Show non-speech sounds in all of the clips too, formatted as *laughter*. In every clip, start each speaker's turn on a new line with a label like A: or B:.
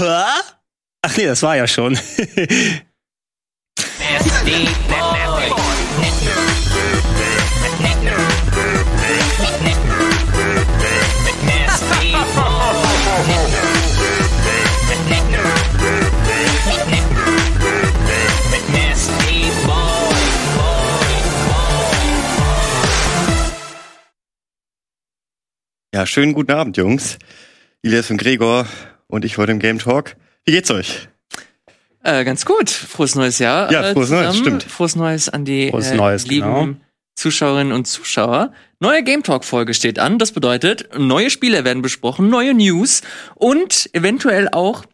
A: Ach nee, das war ja schon.
B: Ja, schönen guten Abend, Jungs. Ilias und Gregor und ich heute im Game Talk. Wie geht's euch?
C: Äh, ganz gut. Frohes neues Jahr.
B: Ja,
C: äh,
B: frohes Neues,
C: zusammen.
B: stimmt.
C: Frohes Neues an die
A: Frohes
C: äh,
A: Neues,
C: lieben
A: genau.
C: Zuschauerinnen und Zuschauer. Neue Game Talk Folge steht an. Das bedeutet, neue Spiele werden besprochen, neue News und eventuell auch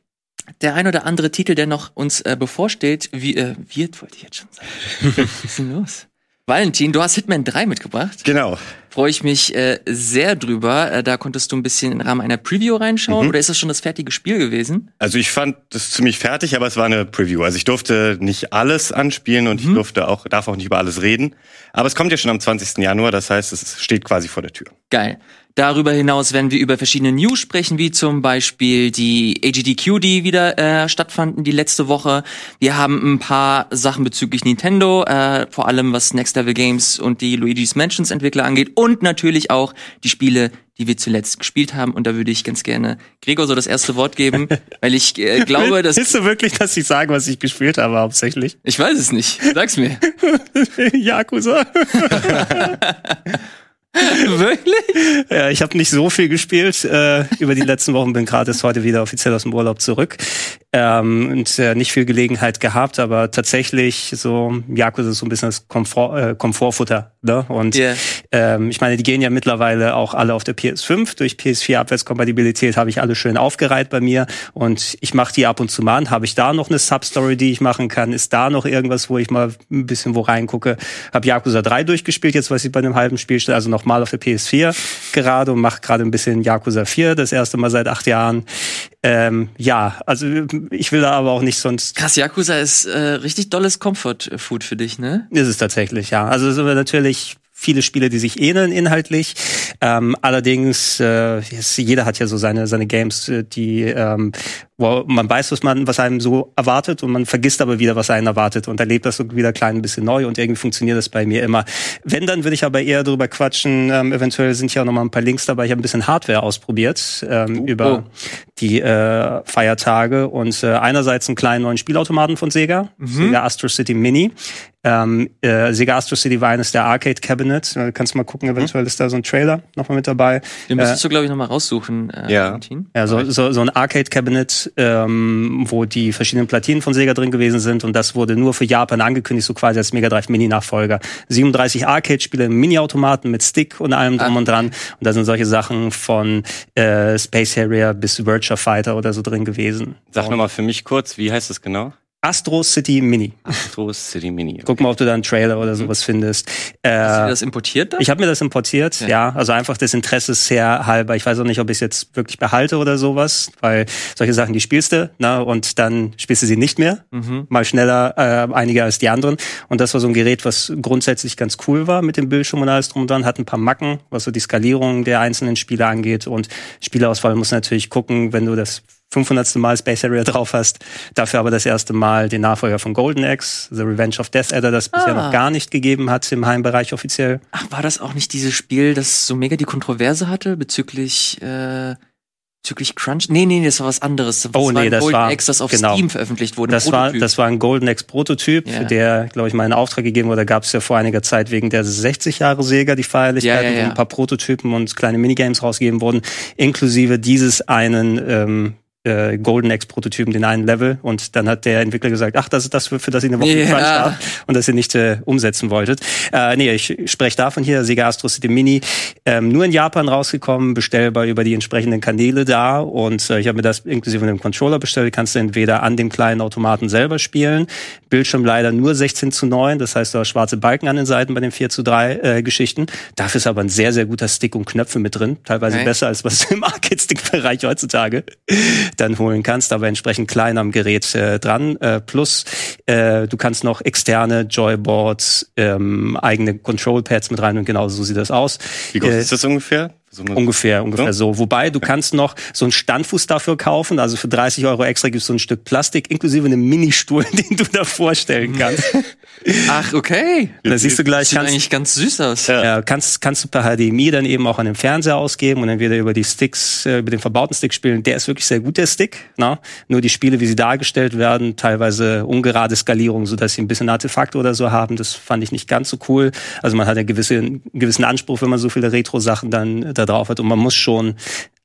C: der ein oder andere Titel, der noch uns äh, bevorsteht, wie, äh, wird, wollte ich jetzt schon sagen. *laughs* Was ist denn los? Valentin, du hast Hitman 3 mitgebracht.
B: Genau.
C: Freue ich mich äh, sehr drüber. Äh, da konntest du ein bisschen im Rahmen einer Preview reinschauen.
B: Mhm.
C: Oder ist das schon das fertige Spiel gewesen?
B: Also ich fand das ziemlich fertig, aber es war eine Preview. Also ich durfte nicht alles anspielen und ich durfte auch, darf auch nicht über alles reden. Aber es kommt ja schon am 20. Januar, das heißt, es steht quasi vor der Tür.
C: Geil. Darüber hinaus werden wir über verschiedene News sprechen, wie zum Beispiel die AGDQ, die wieder äh, stattfanden die letzte Woche. Wir haben ein paar Sachen bezüglich Nintendo, äh, vor allem was Next Level Games und die Luigi's Mansions Entwickler angeht und natürlich auch die Spiele, die wir zuletzt gespielt haben. Und da würde ich ganz gerne Gregor so das erste Wort geben, *laughs* weil ich äh, glaube, dass
A: Willst du wirklich, dass ich sage, was ich gespielt habe, hauptsächlich?
C: ich weiß es nicht. Sag's mir. *laughs*
A: Yakuza. *laughs* *laughs*
C: Wirklich?
A: Ja, ich habe nicht so viel gespielt äh, über die letzten Wochen, bin gerade heute wieder offiziell aus dem Urlaub zurück ähm, und äh, nicht viel Gelegenheit gehabt, aber tatsächlich so Yakuza ist so ein bisschen das Komfort, äh, Komfortfutter. Ne? Und
C: Ja.
A: ähm, ich meine, die gehen ja mittlerweile auch alle auf der PS5. Durch PS4 Abwärtskompatibilität habe ich alle schön aufgereiht bei mir und ich mache die ab und zu mal an. Habe ich da noch eine Substory, die ich machen kann? Ist da noch irgendwas, wo ich mal ein bisschen wo reingucke? Habe Yakuza 3 durchgespielt, jetzt was ich bei einem halben Spiel stehe, also nochmal auf der PS4 gerade und mache gerade ein bisschen Yakuza 4, das erste Mal seit acht Jahren. Ähm, ja, also ich will da aber auch nicht sonst
C: Krass, Yakuza ist äh, richtig dolles Comfort-Food für dich, ne?
A: ist es tatsächlich, ja. Also es sind natürlich viele Spiele, die sich ähneln inhaltlich. Ähm, allerdings, äh, jeder hat ja so seine seine Games, äh, die ähm, wo man weiß, was man, was einem so erwartet und man vergisst aber wieder, was einen erwartet und erlebt das so wieder klein ein bisschen neu und irgendwie funktioniert das bei mir immer. Wenn, dann würde ich aber eher drüber quatschen. Ähm, eventuell sind ja auch noch mal ein paar Links dabei. Ich habe ein bisschen Hardware ausprobiert ähm, über
C: oh.
A: die äh, Feiertage und äh, einerseits einen kleinen neuen Spielautomaten von Sega, Sega Astro City Mini. Ähm, äh, Sega Astro City war eines der Arcade Cabinets. Äh, kannst mal gucken, eventuell ist da so ein Trailer nochmal mit dabei.
C: Den
A: Äh,
C: müsstest du, glaube ich, noch mal raussuchen, äh,
B: Ja.
C: Valentin.
A: ja, so, so, so ein Arcade-Cabinet, ähm, wo die verschiedenen Platinen von Sega drin gewesen sind und das wurde nur für Japan angekündigt, so quasi als Mega Drive Mini-Nachfolger. 37 Arcade-Spiele im Mini-Automaten mit Stick und allem drum
C: Ah.
A: und dran. Und da sind solche Sachen von äh, Space Harrier bis Virtua Fighter oder so drin gewesen.
B: Sag nochmal für mich kurz, wie heißt das genau?
A: Astro City Mini.
B: Astro City Mini.
A: Guck mal, ob du da einen Trailer oder sowas findest. Äh,
C: Hast du das importiert dann?
A: Ich habe mir das importiert, ja.
C: Ja.
A: Also einfach des Interesses her halber. Ich weiß auch nicht, ob ich es jetzt wirklich behalte oder sowas, weil solche Sachen, die spielst du, ne, und dann spielst du sie nicht mehr.
C: Mhm.
A: Mal schneller, äh, einige als die anderen. Und das war so ein Gerät, was grundsätzlich ganz cool war mit dem Bildschirm und alles drum und dran, hat ein paar Macken, was so die Skalierung der einzelnen Spiele angeht. Und Spielauswahl muss natürlich gucken, wenn du das 500. Mal Space Harrier *laughs* drauf hast. Dafür aber das erste Mal den Nachfolger von Golden Axe, The Revenge of Death Adder, das bisher
C: Ah.
A: noch gar nicht gegeben hat im Heimbereich offiziell.
C: Ach, war das auch nicht dieses Spiel, das so mega die Kontroverse hatte bezüglich äh, bezüglich Crunch? Nee, nee, das war was anderes. Das
A: Oh,
C: war
A: nee,
C: ein
A: das
C: Golden
A: war-
C: Axe, das auf
A: genau.
C: Steam veröffentlicht wurde.
A: Das war, das war ein Golden Axe Prototyp, für der, glaube ich, mal in Auftrag gegeben wurde. Da gab es ja vor einiger Zeit wegen der 60 Jahre Sega die Feierlichkeiten,
C: Ja, ja, ja.
A: wo ein paar Prototypen und kleine Minigames rausgegeben wurden, inklusive dieses einen ähm, äh, Golden Axe Prototypen, den einen Level. Und dann hat der Entwickler gesagt, ach, das ist das, für, für das ihr eine Woche
C: Ja.
A: gecrunched habt und das ihr nicht äh, umsetzen wolltet. Äh, nee, ich spreche davon hier, Sega Astro City Mini, ähm, nur in Japan rausgekommen, bestellbar über die entsprechenden Kanäle da. Und äh, ich habe mir das inklusive dem Controller bestellt. Kannst du entweder an dem kleinen Automaten selber spielen. Bildschirm leider nur 16 zu 9, das heißt, du hast schwarze Balken an den Seiten bei den 4 zu 3 äh, Geschichten. Dafür ist aber ein sehr, sehr guter Stick und Knöpfe mit drin. Teilweise
C: Okay.
A: besser als was *laughs* im Arcade-Stick-Bereich heutzutage dann holen kannst, aber entsprechend klein am Gerät äh, dran. Äh, plus, äh, du kannst noch externe Joyboards, ähm, eigene Control-Pads mit rein und genau so sieht das aus.
B: Wie groß
A: Äh,
B: ist das ungefähr? So
A: Ungefähr, ungefähr
B: Ja.
A: so. Wobei du kannst noch so einen Standfuß dafür kaufen. Also für 30 Euro extra gibt's so ein Stück Plastik inklusive einem Ministuhl, *laughs* den du da vorstellen kannst.
C: Ach, okay.
A: da siehst du gleich,
C: Sieht
A: kannst,
C: eigentlich ganz süß aus.
B: Ja.
A: ja, kannst, kannst du per HDMI dann eben auch an den Fernseher ausgeben und dann wieder über die Sticks, äh, über den verbauten Stick spielen. Der ist wirklich sehr gut, der Stick. Ne? Nur die Spiele, wie sie dargestellt werden, teilweise ungerade Skalierung, sodass sie ein bisschen Artefakte oder so haben, das fand ich nicht ganz so cool. Also man hat einen gewisse, einen gewissen Anspruch, wenn man so viele Retro-Sachen dann da drauf hat und man muss schon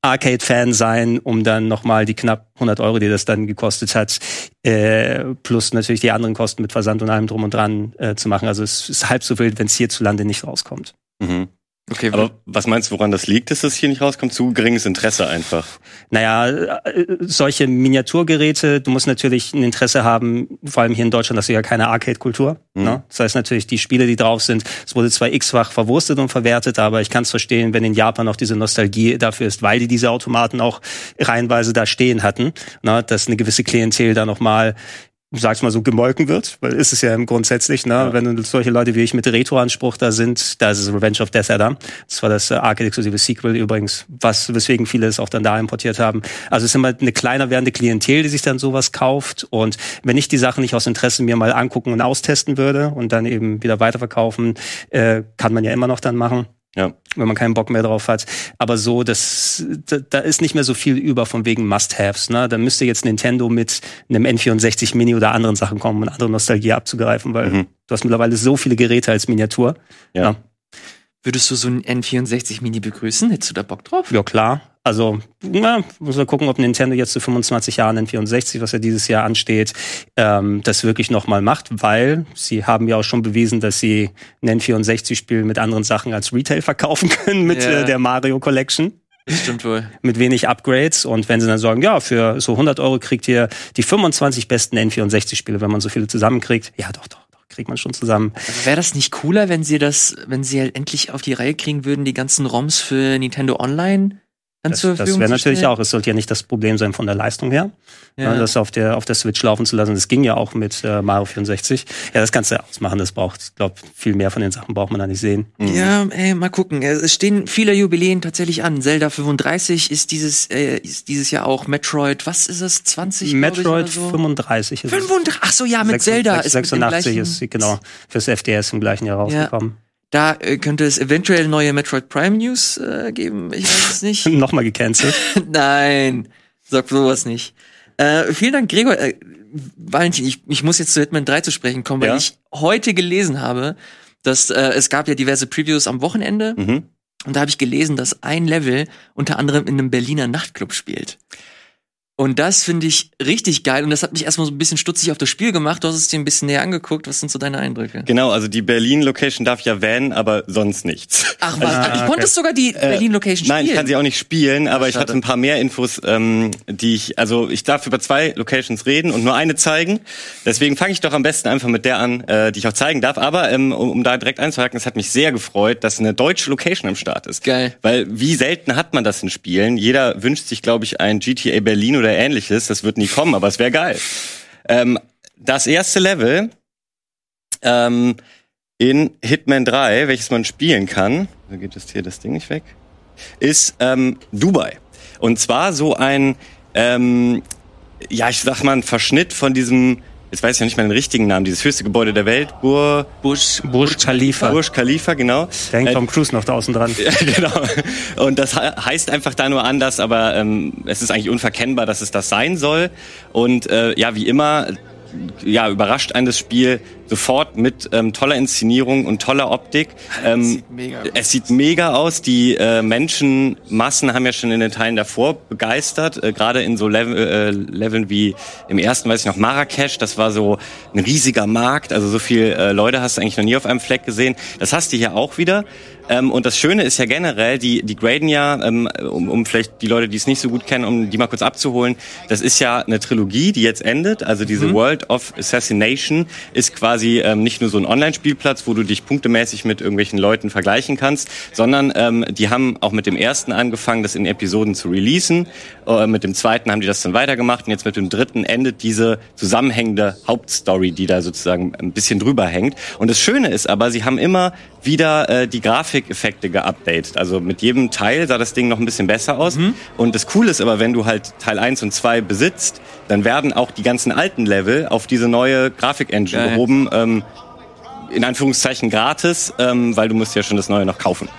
A: Arcade-Fan sein, um dann nochmal die knapp 100 Euro, die das dann gekostet hat, äh, plus natürlich die anderen Kosten mit Versand und allem drum und dran äh, zu machen. Also es ist halb so wild, wenn es hierzulande nicht rauskommt.
B: Mhm.
C: Okay,
B: Aber was meinst du, woran das liegt, dass das hier nicht rauskommt? Zu geringes Interesse einfach.
A: Naja, äh, solche Miniaturgeräte, du musst natürlich ein Interesse haben, vor allem hier in Deutschland, hast du ja keine Arcade-Kultur.
B: Mhm.
A: Ne? Das heißt natürlich, die Spiele, die drauf sind, es wurde zwar x-fach verwurstet und verwertet, aber ich kann es verstehen, wenn in Japan auch diese Nostalgie dafür ist, weil die diese Automaten auch reihenweise da stehen hatten, ne? dass eine gewisse Klientel da nochmal sag's mal so, gemolken wird, weil ist es ja im grundsätzlich, ne?
B: Ja.
A: Wenn solche Leute wie ich mit Retro-Anspruch da sind, da ist es Revenge of Death Adder. Das war das äh, Arcade-exklusive Sequel übrigens, was, weswegen viele es auch dann da importiert haben. Also es ist immer eine kleiner werdende Klientel, die sich dann sowas kauft. Und wenn ich die Sachen nicht aus Interesse mir mal angucken und austesten würde und dann eben wieder weiterverkaufen, äh, kann man ja immer noch dann machen
B: Ja.
A: wenn man keinen Bock mehr drauf hat. Aber so, das, da, da ist nicht mehr so viel über von wegen Must-Haves. Ne? Da müsste jetzt Nintendo mit einem N64 Mini oder anderen Sachen kommen, um andere Nostalgie abzugreifen, weil
B: Mhm.
A: du hast mittlerweile so viele Geräte als Miniatur.
B: Ja.
C: Würdest du so ein N64 Mini begrüßen? Hättest du da Bock drauf?
A: Ja, klar. Also, na, muss man gucken, ob Nintendo jetzt zu 25 Jahren N64, was ja dieses Jahr ansteht, ähm, das wirklich nochmal macht, weil sie haben ja auch schon bewiesen, dass sie ein N64-Spiel mit anderen Sachen als Retail verkaufen *laughs* können mit
C: Ja.
A: äh, der Mario Collection.
C: Stimmt wohl.
A: mit wenig Upgrades und wenn sie dann sagen, ja, für so 100 Euro kriegt ihr die 25 besten N64-Spiele, wenn man so viele zusammenkriegt. Ja, doch, doch, kriegt man schon zusammen.
C: Aber wäre das nicht cooler, wenn sie das, wenn sie halt endlich auf die Reihe kriegen würden, die ganzen ROMs für Nintendo Online dann
A: Das,
C: zur
A: das
C: Verfügung
A: wäre
C: zu
A: natürlich auch, es sollte ja nicht das Problem sein von der Leistung her,
C: Ja.
A: ne, das auf der, auf der Switch laufen zu lassen. Das ging ja auch mit äh, Mario 64. Ja, das kannst du ausmachen, das braucht, ich glaube, viel mehr von den Sachen braucht man da nicht sehen.
C: Ja, ey, mal gucken. Es stehen viele Jubiläen tatsächlich an. Zelda 35 ist dieses, äh, ist dieses Jahr auch Metroid, was ist es? 20? glaub ich,
A: Metroid
C: oder so?
A: 35 ist es.
C: 35, ach so, ja, mit
A: Sechs-
C: Zelda
A: sechs-
C: ist mit dem
A: 86
C: gleichen-
A: ist, genau, fürs FDS im gleichen Jahr rausgekommen.
C: Da äh, könnte es eventuell neue Metroid Prime News äh, geben. Ich weiß es nicht. *laughs*
A: Nochmal gecancelt. *laughs*
C: Nein, sag sowas nicht. Äh, vielen Dank, Gregor. Äh, Valentin, ich, ich muss jetzt zu Hitman 3 zu sprechen kommen, weil
B: Ja?
C: ich heute gelesen habe, dass äh, es gab ja diverse Previews am Wochenende
B: Mhm.
C: und da habe ich gelesen, dass ein Level unter anderem in einem Berliner Nachtclub spielt. Und das finde ich richtig geil und das hat mich erstmal so ein bisschen stutzig auf das Spiel gemacht. Du hast es dir ein bisschen näher angeguckt. Was sind so deine Eindrücke?
B: Genau, also die Berlin-Location darf ja van, aber sonst nichts.
C: Ach, was?
A: Ah,
C: ich
A: okay.
C: konnte sogar die Berlin-Location spielen.
B: Nein, ich kann sie auch nicht spielen, aber ich
C: schade.
B: hatte ein paar mehr Infos, ähm, die ich, also ich darf über zwei Locations reden und nur eine zeigen. Deswegen fange ich doch am besten einfach mit der an, äh, die ich auch zeigen darf. Aber ähm, um, um da direkt einzuhaken, es hat mich sehr gefreut, dass eine deutsche Location am Start ist.
C: Geil.
B: Weil wie selten hat man das in Spielen? Jeder wünscht sich, glaube ich, ein GTA Berlin oder ähnliches. Das wird nie kommen, aber es wäre geil. Ähm, das erste Level ähm, in Hitman 3, welches man spielen kann, da geht jetzt hier das Ding nicht weg, ist ähm, Dubai. Und zwar so ein, ähm, ja, ich sag mal, ein Verschnitt von diesem, jetzt weiß ich noch nicht mal den richtigen Namen, dieses höchste Gebäude der Welt, Bur,
C: Bush.
A: Burj Khalifa.
B: Burj Khalifa, genau.
A: Da hängt
B: Äh,
A: Tom Cruise noch draußen dran. *laughs*
B: ja, genau. Und das he- heißt einfach da nur anders, aber ähm, es ist eigentlich unverkennbar, dass es das sein soll. Und äh, ja, wie immer, ja, überrascht einen das Spiel sofort mit ähm, toller Inszenierung und toller Optik. *laughs* Ähm,
C: sieht mega aus.
B: es sieht mega aus. Die äh, Menschenmassen haben ja schon in den Teilen davor begeistert. Äh, Gerade in so Level, äh, Leveln wie im ersten, weiß ich noch, Marrakesch. Das war so ein riesiger Markt. Also so viel äh, Leute hast du eigentlich noch nie auf einem Fleck gesehen. Das hast du hier auch wieder. Ähm, und das Schöne ist ja generell, die, die graden ja, ähm, um, um vielleicht die Leute, die es nicht so gut kennen, um die mal kurz abzuholen, das ist ja eine Trilogie, die jetzt endet. Also diese World of Assassination ist quasi ähm, nicht nur so ein Online-Spielplatz, wo du dich punktemäßig mit irgendwelchen Leuten vergleichen kannst, sondern ähm, die haben auch mit dem ersten angefangen, das in Episoden zu releasen. Äh, mit dem zweiten haben die das dann weitergemacht und jetzt mit dem dritten endet diese zusammenhängende Hauptstory, die da sozusagen ein bisschen drüber hängt. Und das Schöne ist aber, sie haben immer wieder äh, die Grafik Grafikeffekte geupdatet. Also mit jedem Teil sah das Ding noch ein bisschen besser aus. Und das Coole ist aber, wenn du halt Teil 1 und 2 besitzt, dann werden auch die ganzen alten Level auf diese neue Grafik-Engine
C: Geil.
B: gehoben. Ähm, in Anführungszeichen gratis, ähm, weil du musst ja schon das Neue noch kaufen.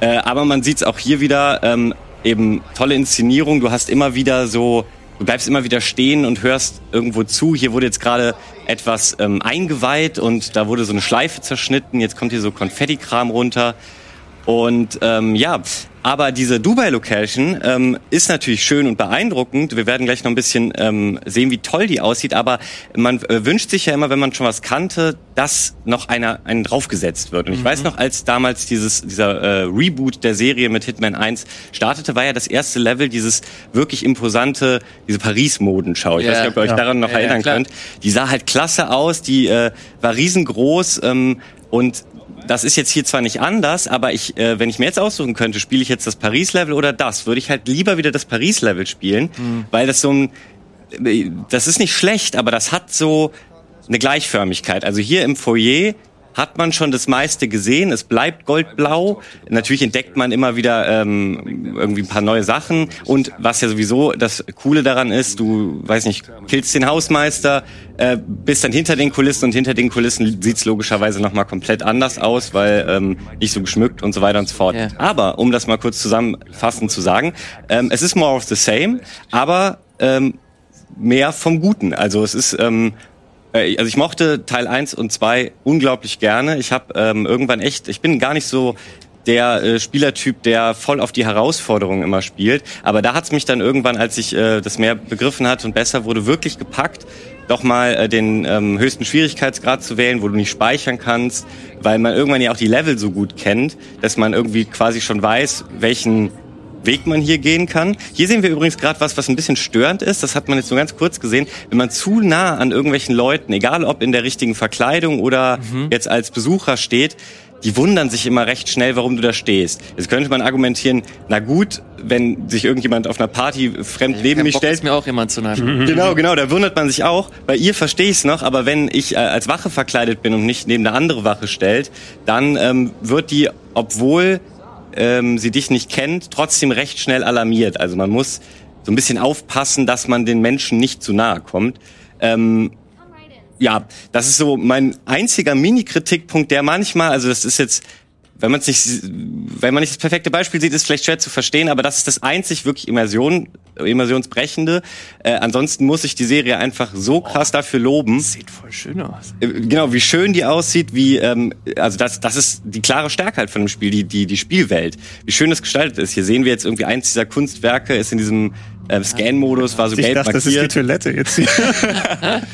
B: Äh, aber man sieht es auch hier wieder, ähm, eben tolle Inszenierung. Du hast immer wieder so, du bleibst immer wieder stehen und hörst irgendwo zu. Hier wurde jetzt gerade etwas ähm, eingeweiht und da wurde so eine Schleife zerschnitten. Jetzt kommt hier so Konfettikram runter. Und ähm, ja, aber diese Dubai-Location ähm, ist natürlich schön und beeindruckend. Wir werden gleich noch ein bisschen ähm, sehen, wie toll die aussieht. Aber man äh, wünscht sich ja immer, wenn man schon was kannte, dass noch einer einen draufgesetzt wird. Und ich weiß noch, als damals dieses dieser äh, Reboot der Serie mit Hitman 1 startete, war ja das erste Level dieses wirklich imposante, diese Paris-Modenschau. Ich
C: Ja,
B: weiß nicht, ob ihr euch
A: ja.
B: daran noch
C: Ja, ja,
B: erinnern
C: klar.
B: könnt. Die sah halt klasse aus. Die äh, war riesengroß ähm, und das ist jetzt hier zwar nicht anders, aber ich, äh, wenn ich mir jetzt aussuchen könnte, spiele ich jetzt das Paris-Level oder das, würde ich halt lieber wieder das Paris-Level spielen, weil das so ein, äh, das ist nicht schlecht, aber das hat so eine Gleichförmigkeit. Also hier im Foyer hat man schon das meiste gesehen. Es bleibt goldblau. Natürlich entdeckt man immer wieder ähm, irgendwie ein paar neue Sachen. Und was ja sowieso das Coole daran ist, du, weiß nicht, killst den Hausmeister, äh, bist dann hinter den Kulissen und hinter den Kulissen sieht's logischerweise nochmal komplett anders aus, weil ähm, nicht so geschmückt und so weiter und so fort.
C: Ja.
B: Aber, um das mal kurz zusammenfassend zu sagen, ähm, es ist more of the same, aber ähm, mehr vom Guten. Also es ist, ähm, äh, also ich mochte Teil 1 und 2 unglaublich gerne. Ich habe ähm, irgendwann echt, ich bin gar nicht so der äh, Spielertyp, der voll auf die Herausforderungen immer spielt. Aber da hat's mich dann irgendwann, als ich äh, das mehr begriffen hatte und besser wurde, wirklich gepackt, doch mal äh, den ähm, höchsten Schwierigkeitsgrad zu wählen, wo du nicht speichern kannst, weil man irgendwann ja auch die Level so gut kennt, dass man irgendwie quasi schon weiß, welchen Weg man hier gehen kann. Hier sehen wir übrigens gerade was, was ein bisschen störend ist. Das hat man jetzt nur ganz kurz gesehen. Wenn man zu nah an irgendwelchen Leuten, egal ob in der richtigen Verkleidung oder jetzt als Besucher steht, die wundern sich immer recht schnell, warum du da stehst. Jetzt könnte man argumentieren, na gut, wenn sich irgendjemand auf einer Party fremd neben mich stellt,
C: ist mir auch jemand zu nahe.
B: Genau, genau, da wundert man sich auch. Bei ihr verstehe ich es noch, aber wenn ich äh, als Wache verkleidet bin und nicht neben eine andere Wache stellt, dann ähm, wird die, obwohl ähm, sie dich nicht kennt, trotzdem recht schnell alarmiert. Also man muss so ein bisschen aufpassen, dass man den Menschen nicht zu nahe kommt. Ähm, ja, das ist so mein einziger Mini-Kritikpunkt, der manchmal, also das ist jetzt, wenn man es nicht, wenn man nicht das perfekte Beispiel sieht, ist vielleicht schwer zu verstehen, aber das ist das einzig wirklich Immersion, immersionsbrechende. Äh, ansonsten muss ich die Serie einfach so krass dafür loben.
C: Sieht voll schön aus.
B: Äh, Genau, wie schön die aussieht, wie ähm, also das das ist die klare Stärke halt von dem Spiel, die die die Spielwelt. Wie schön das gestaltet ist. Hier sehen wir jetzt irgendwie eins dieser Kunstwerke ist in diesem ähm, Scan-Modus, war so
A: Ich
B: gelb
A: dachte, das ist die
B: markiert.
A: Toilette jetzt hier. *laughs*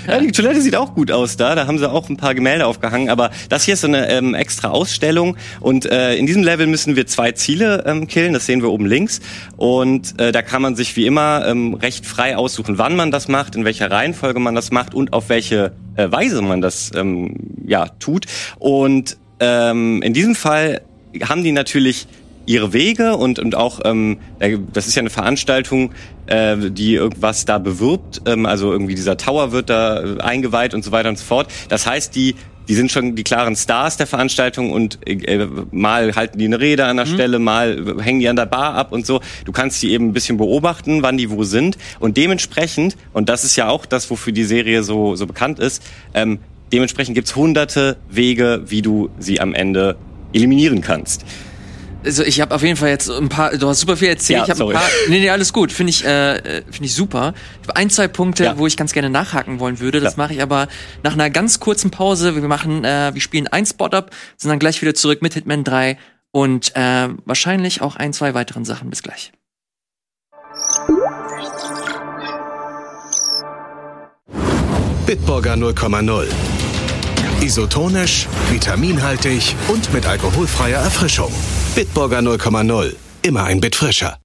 B: Ja, die Toilette sieht auch gut aus da. Da haben sie auch ein paar Gemälde aufgehangen. Aber das hier ist so eine ähm, extra Ausstellung. Und äh, in diesem Level müssen wir zwei Ziele ähm, killen. Das sehen wir oben links. Und äh, da kann man sich wie immer ähm, recht frei aussuchen, wann man das macht, in welcher Reihenfolge man das macht und auf welche äh, Weise man das ähm, ja tut. Und ähm, in diesem Fall haben die natürlich ihre Wege und und auch ähm, äh, das ist ja eine Veranstaltung, äh, die irgendwas da bewirbt, ähm, also irgendwie dieser Tower wird da äh, eingeweiht und so weiter und so fort. Das heißt, die die sind schon die klaren Stars der Veranstaltung und äh, mal halten die eine Rede an der Stelle, mal hängen die an der Bar ab und so. Du kannst die eben ein bisschen beobachten, wann die wo sind und dementsprechend und das ist ja auch das, wofür die Serie so so bekannt ist. Ähm, dementsprechend gibt's hunderte Wege, wie du sie am Ende eliminieren kannst.
C: Also ich habe auf jeden Fall jetzt ein paar, du hast super viel erzählt.
B: Ja,
C: ich habe ein paar, nee, nee, alles gut. Finde ich, äh, finde ich super. Ich habe ein, zwei Punkte,
B: Ja.
C: wo ich ganz gerne nachhaken wollen würde. Das mache ich aber nach einer ganz kurzen Pause. Wir machen, äh, wir spielen ein Spot up, sind dann gleich wieder zurück mit Hitman 3 und äh, wahrscheinlich auch ein, zwei weiteren Sachen. Bis gleich.
D: Bitburger 0,0. Isotonisch, vitaminhaltig und mit alkoholfreier Erfrischung. Bitburger 0,0. Immer ein Bit frischer.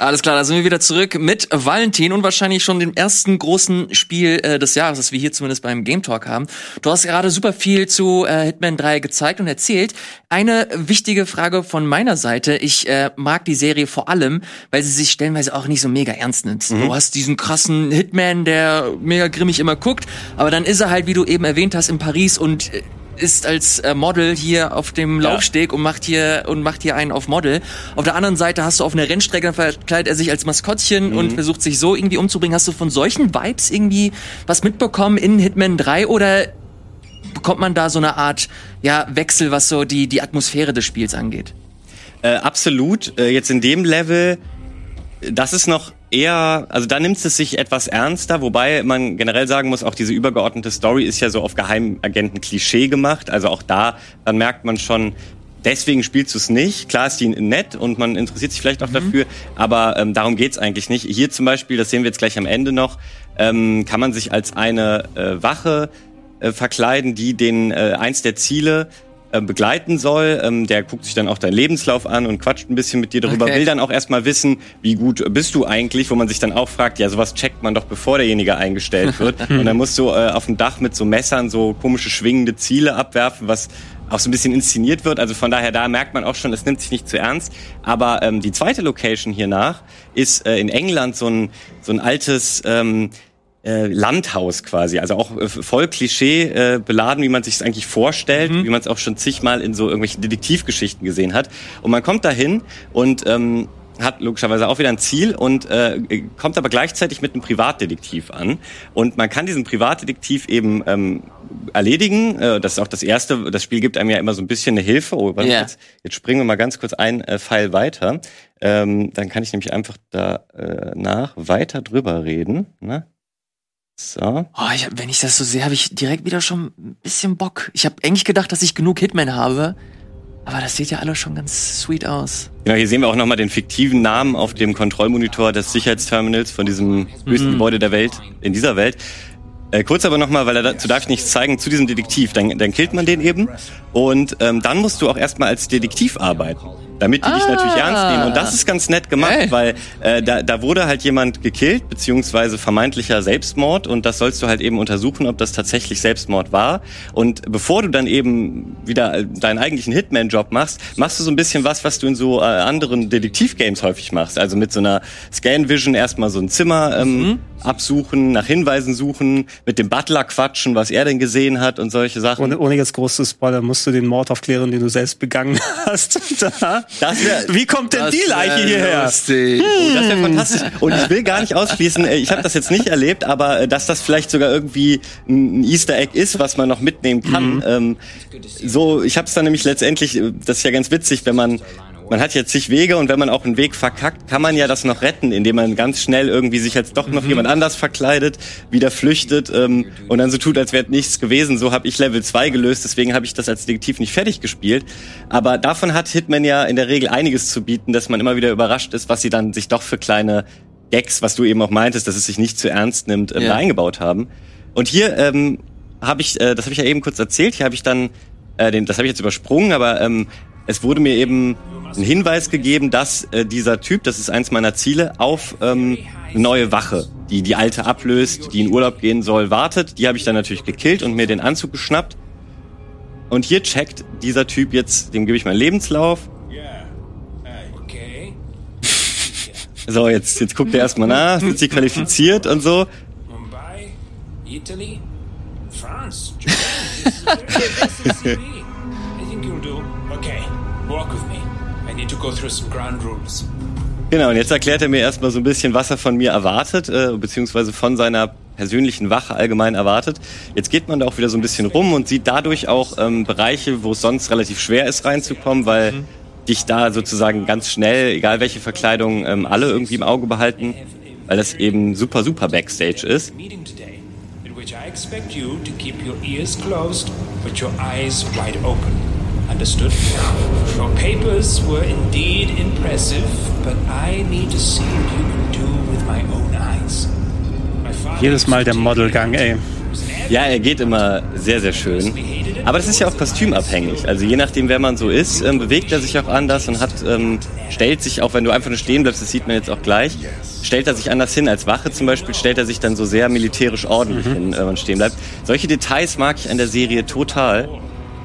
C: Alles klar, da sind wir wieder zurück mit Valentin und wahrscheinlich schon dem ersten großen Spiel äh, des Jahres, das wir hier zumindest beim Game Talk haben. Du hast gerade super viel zu äh, Hitman 3 gezeigt und erzählt. Eine wichtige Frage von meiner Seite. Ich äh, mag die Serie vor allem, weil sie sich stellenweise auch nicht so mega ernst nimmt.
B: Mhm.
C: Du hast diesen krassen Hitman, der mega grimmig immer guckt, aber dann ist er halt, wie du eben erwähnt hast, in Paris und äh, ist als äh, Model hier auf dem
B: Ja.
C: Laufsteg und macht hier und macht hier einen auf Model. Auf der anderen Seite hast du auf einer Rennstrecke dann verkleidet er sich als Maskottchen
B: Mhm.
C: und versucht sich so irgendwie umzubringen. Hast du von solchen Vibes irgendwie was mitbekommen in Hitman 3 oder bekommt man da so eine Art ja Wechsel, was so die die Atmosphäre des Spiels angeht?
B: Äh, absolut. Äh, jetzt in dem Level, das ist noch eher, also da nimmt es sich etwas ernster, wobei man generell sagen muss, auch diese übergeordnete Story ist ja so auf Geheimagenten-Klischee gemacht. Also auch da, dann merkt man schon, deswegen spielst du es nicht. Klar ist die nett und man interessiert sich vielleicht auch dafür, aber ähm, darum geht's eigentlich nicht. Hier zum Beispiel, das sehen wir jetzt gleich am Ende noch, ähm, kann man sich als eine äh, Wache äh, verkleiden, die den äh, eins der Ziele äh, begleiten soll. Ähm, der guckt sich dann auch deinen Lebenslauf an und quatscht ein bisschen mit dir darüber,
C: Okay.
B: will dann auch erstmal wissen, wie gut bist du eigentlich, wo man sich dann auch fragt, ja, sowas checkt man doch, bevor derjenige eingestellt wird. *laughs* und dann musst du äh, auf dem Dach mit so Messern so komische schwingende Ziele abwerfen, was auch so ein bisschen inszeniert wird. Also von daher, da merkt man auch schon, es nimmt sich nicht zu ernst. Aber ähm, die zweite Location hier nach ist äh, in England so ein, so ein altes ähm, äh, Landhaus quasi, also auch äh, voll Klischee äh, beladen, wie man sich es eigentlich vorstellt, wie man es auch schon zigmal in so irgendwelchen Detektivgeschichten gesehen hat. Und man kommt dahin und ähm, hat logischerweise auch wieder ein Ziel und äh, kommt aber gleichzeitig mit einem Privatdetektiv an. Und man kann diesen Privatdetektiv eben ähm, erledigen. Äh, das ist auch das Erste. Das Spiel gibt einem ja immer so ein bisschen eine Hilfe. Oh, warte,
C: Ja.
B: jetzt, jetzt springen wir mal ganz kurz ein äh, Pfeil weiter. Ähm, dann kann ich nämlich einfach da äh, nach weiter drüber reden. Ne? So.
C: Oh, ich, hab- wenn ich das so sehe, habe ich direkt wieder schon ein bisschen Bock. Ich habe eigentlich gedacht, dass ich genug Hitman habe, aber das sieht ja alles schon ganz sweet aus.
B: Genau, hier sehen wir auch nochmal den fiktiven Namen auf dem Kontrollmonitor des Sicherheitsterminals von diesem höchsten Gebäude der Welt, in dieser Welt. Äh, kurz aber nochmal, weil dazu darf ich nichts zeigen, zu diesem Detektiv. Dann, dann killt man den eben. Und ähm, dann musst du auch erstmal als Detektiv arbeiten. Damit die dich
C: Ah.
B: natürlich ernst nehmen. Und das ist ganz nett gemacht,
C: Ey.
B: weil äh, da, da wurde halt jemand gekillt, beziehungsweise vermeintlicher Selbstmord. Und das sollst du halt eben untersuchen, ob das tatsächlich Selbstmord war. Und bevor du dann eben wieder deinen eigentlichen Hitman-Job machst, machst du so ein bisschen was, was du in so äh, anderen Detektiv-Games häufig machst. Also mit so einer Scan-Vision erstmal so ein Zimmer ähm, absuchen, nach Hinweisen suchen, mit dem Butler quatschen, was er denn gesehen hat und solche Sachen.
A: Ohne, ohne jetzt groß zu spoilern, musst du den Mord aufklären, den du selbst begangen *laughs* hast. Da.
B: Das wär-
A: Wie kommt denn die Leiche hierher?
C: Lustig.
B: Oh, das wäre fantastisch. Und ich will gar nicht ausschließen, äh, ich habe das jetzt nicht erlebt, aber äh, dass das vielleicht sogar irgendwie ein Easter Egg ist, was man noch mitnehmen kann. Ähm, so, ich habe es dann nämlich letztendlich, äh, das ist ja ganz witzig, wenn man man hat jetzt zig Wege und wenn man auch einen Weg verkackt, kann man ja das noch retten, indem man ganz schnell irgendwie sich als doch noch jemand anders verkleidet, wieder flüchtet ähm, und dann so tut, als wäre nichts gewesen. So habe ich Level 2 gelöst, deswegen habe ich das als Detektiv nicht fertig gespielt. Aber davon hat Hitman ja in der Regel einiges zu bieten, dass man immer wieder überrascht ist, was sie dann sich doch für kleine Gags, was du eben auch meintest, dass es sich nicht zu ernst nimmt, ähm,
C: Ja.
B: eingebaut haben. Und hier ähm, habe ich, äh, das habe ich ja eben kurz erzählt, hier habe ich dann, äh, den, das habe ich jetzt übersprungen, aber ähm, es wurde mir eben ein Hinweis gegeben, dass äh, dieser Typ, das ist eins meiner Ziele, auf ähm, eine neue Wache, die die alte ablöst, die in Urlaub gehen soll, wartet. Die habe ich dann natürlich gekillt und mir den Anzug geschnappt. Und hier checkt dieser Typ jetzt, dem gebe ich meinen Lebenslauf.
E: Okay.
B: So, jetzt, jetzt guckt er erstmal nach, sind sie qualifiziert und so.
E: Mumbai, Italy, France, Japan. This is a very impressive CV. I think you'll do. Okay, walk with me. I need to go through some ground rules.
B: Genau, und jetzt erklärt er mir erstmal so ein bisschen, was er von mir erwartet, äh, beziehungsweise von seiner persönlichen Wache allgemein erwartet. Jetzt geht man da auch wieder so ein bisschen rum und sieht dadurch auch ähm, Bereiche, wo es sonst relativ schwer ist reinzukommen, weil dich da sozusagen ganz schnell, egal welche Verkleidung, ähm, alle irgendwie im Auge behalten, weil das eben super, super Backstage ist.
E: Meeting today, in which I expect you to keep your ears closed but your eyes wide open. Understood? Your papers were indeed impressive, but I need to see what you can do with my own eyes.
A: Jedes Mal der Modelgang, ey.
B: Ja, er geht immer sehr, sehr schön. Aber das ist ja auch kostümabhängig. Also je nachdem, wer man so ist, ähm, bewegt er sich auch anders und hat, ähm, stellt sich auch, wenn du einfach nur stehen bleibst, das sieht man jetzt auch gleich, stellt er sich anders hin. Als Wache zum Beispiel stellt er sich dann so sehr militärisch ordentlich hin, wenn man stehen bleibt. Solche Details mag ich an der Serie total.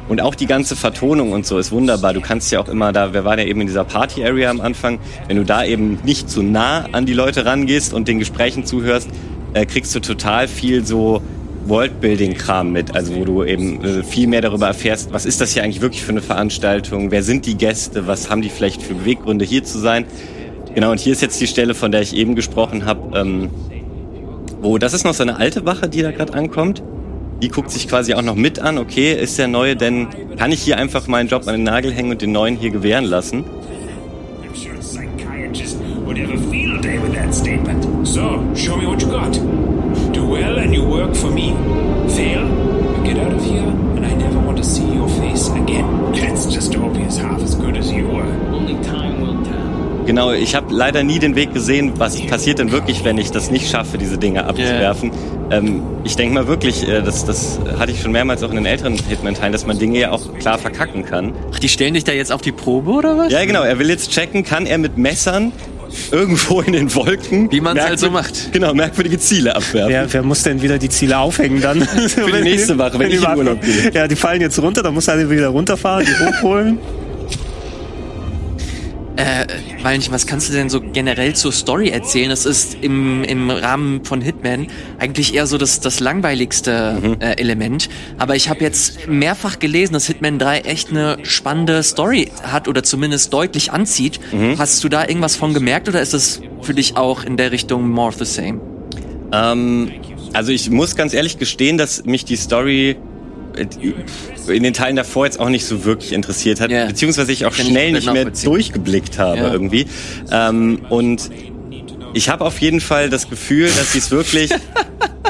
B: Und auch die ganze Vertonung und so ist wunderbar. Du kannst ja auch immer da, wir waren ja eben in dieser Party-Area am Anfang, wenn du da eben nicht zu nah an die Leute rangehst und den Gesprächen zuhörst, äh, kriegst du total viel so Worldbuilding-Kram mit, also wo du eben äh, viel mehr darüber erfährst, was ist das hier eigentlich wirklich für eine Veranstaltung, wer sind die Gäste, was haben die vielleicht für Beweggründe hier zu sein. Genau, und hier ist jetzt die Stelle, von der ich eben gesprochen habe, ähm, wo, das ist noch so eine alte Wache, die da gerade ankommt. Die guckt sich quasi auch noch mit an, okay, ist der neue denn, kann ich hier einfach meinen Job an den Nagel hängen und den neuen hier gewähren lassen?
E: So, show me what you got. Do well and you work for me. Fail, you get out of here, and I never want to see your face again. That's just obvious half as good as you were. Only time will tell.
B: Genau, ich habe leider nie den Weg gesehen, was passiert denn wirklich, wenn ich das nicht schaffe, diese Dinge abzuwerfen. Ähm, ich denke mal wirklich, äh, das, das hatte ich schon mehrmals auch in den älteren Hitman-Teilen, dass man Dinge ja auch klar verkacken kann.
C: Ach, die stellen dich da jetzt auf die Probe oder was?
B: Ja, genau, er will jetzt checken, kann er mit Messern irgendwo in den Wolken...
C: Wie man's halt so macht.
B: Genau, merkwürdige Ziele abwerfen.
A: Wer, wer muss denn wieder die Ziele aufhängen dann? *laughs* Für
B: die nächste Woche, wenn ich in Urlaub gehe.
A: Ja, die fallen jetzt runter, dann muss er wieder runterfahren, die hochholen.
C: Äh, Valentin, was kannst du denn so generell zur Story erzählen? Das ist im, im Rahmen von Hitman eigentlich eher so das, das langweiligste
B: Mhm.
C: äh, Element. Aber ich habe jetzt mehrfach gelesen, dass Hitman 3 echt eine spannende Story hat oder zumindest deutlich anzieht.
B: Mhm.
C: Hast du da irgendwas von gemerkt oder ist es für dich auch in der Richtung more of the same?
B: Ähm, also ich muss ganz ehrlich gestehen, dass mich die Story in den Teilen davor jetzt auch nicht so wirklich interessiert hat,
C: Ja.
B: beziehungsweise ich auch
C: Kann ich
B: schnell
C: komplett
B: nicht mehr durchgeblickt habe
C: Ja.
B: irgendwie. Ähm, und ich habe auf jeden Fall das Gefühl, dass sie es wirklich... *laughs*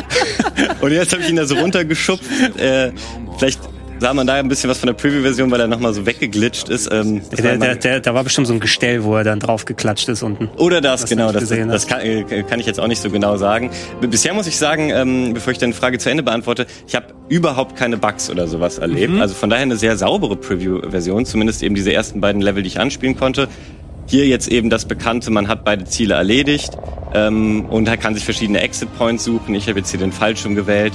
B: *laughs* und jetzt habe ich ihn da so runtergeschubst. Äh, vielleicht sah man da ein bisschen was von der Preview-Version, weil er nochmal so weggeglitscht ist. Ähm,
A: Der, der, der, da war bestimmt so ein Gestell, wo er dann drauf geklatscht ist unten.
B: Oder das, genau, das,
A: gesehen
B: das kann, äh, kann ich jetzt auch nicht so genau sagen. Bisher muss ich sagen, ähm, bevor ich deine Frage zu Ende beantworte, ich habe überhaupt keine Bugs oder sowas erlebt.
A: Mhm.
B: Also von daher eine sehr saubere Preview-Version, zumindest eben diese ersten beiden Level, die ich anspielen konnte. Hier jetzt eben das Bekannte, man hat beide Ziele erledigt ähm, und er kann sich verschiedene Exit-Points suchen. Ich habe jetzt hier den Fallschirm gewählt.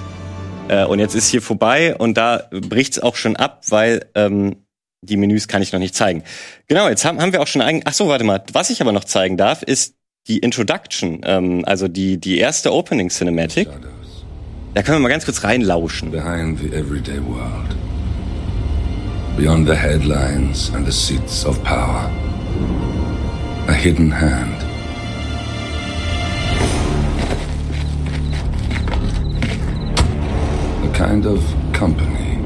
B: Äh, und jetzt ist hier vorbei und da bricht's auch schon ab, weil ähm, die Menüs kann ich noch nicht zeigen. Genau, jetzt haben, haben wir auch schon ein. Ach so, warte mal. Was ich aber noch zeigen darf, ist die Introduction, ähm, also die die erste Opening Cinematic. Da können wir mal ganz kurz reinlauschen.
F: behind the everyday world. Beyond the headlines and the seats of power. A hidden hand. Kind of company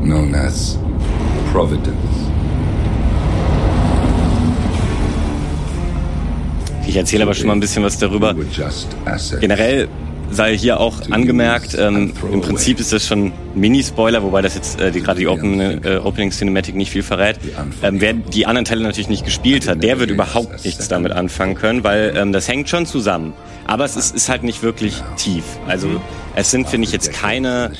F: known as Providence.
B: Ich erzähle aber schon mal ein bisschen was darüber. Generell sei hier auch angemerkt, ähm, im Prinzip ist das schon Mini-Spoiler, wobei das jetzt äh, gerade die Open, äh, Opening Cinematic nicht viel verrät. Ähm, wer die anderen Teile natürlich nicht gespielt hat, der wird überhaupt nichts damit anfangen können, weil ähm, das hängt schon zusammen. Aber es ist, ist halt nicht wirklich tief. Also es sind, finde ich, jetzt keine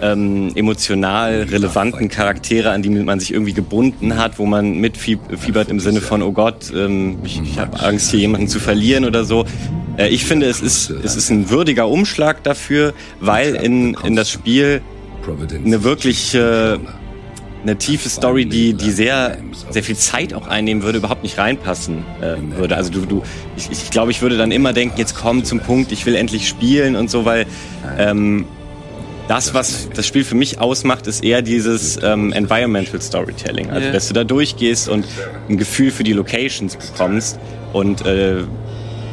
B: ähm, emotional relevanten Charaktere, an die man sich irgendwie gebunden hat, wo man mitfiebert im Sinne von, oh Gott, ähm, ich, ich habe Angst, hier jemanden zu verlieren oder so. Äh, ich finde, es ist, es ist ein würdiger Umschlag dafür, weil in, in das Spiel eine wirklich äh, eine tiefe Story, die die sehr sehr viel Zeit auch einnehmen würde, überhaupt nicht reinpassen äh, würde. Also du du ich, ich glaube, ich würde dann immer denken, jetzt komm zum Punkt, ich will endlich spielen und so, weil ähm, das, was das Spiel für mich ausmacht, ist eher dieses ähm, Environmental Storytelling. Also, dass du da durchgehst und ein Gefühl für die Locations bekommst und äh,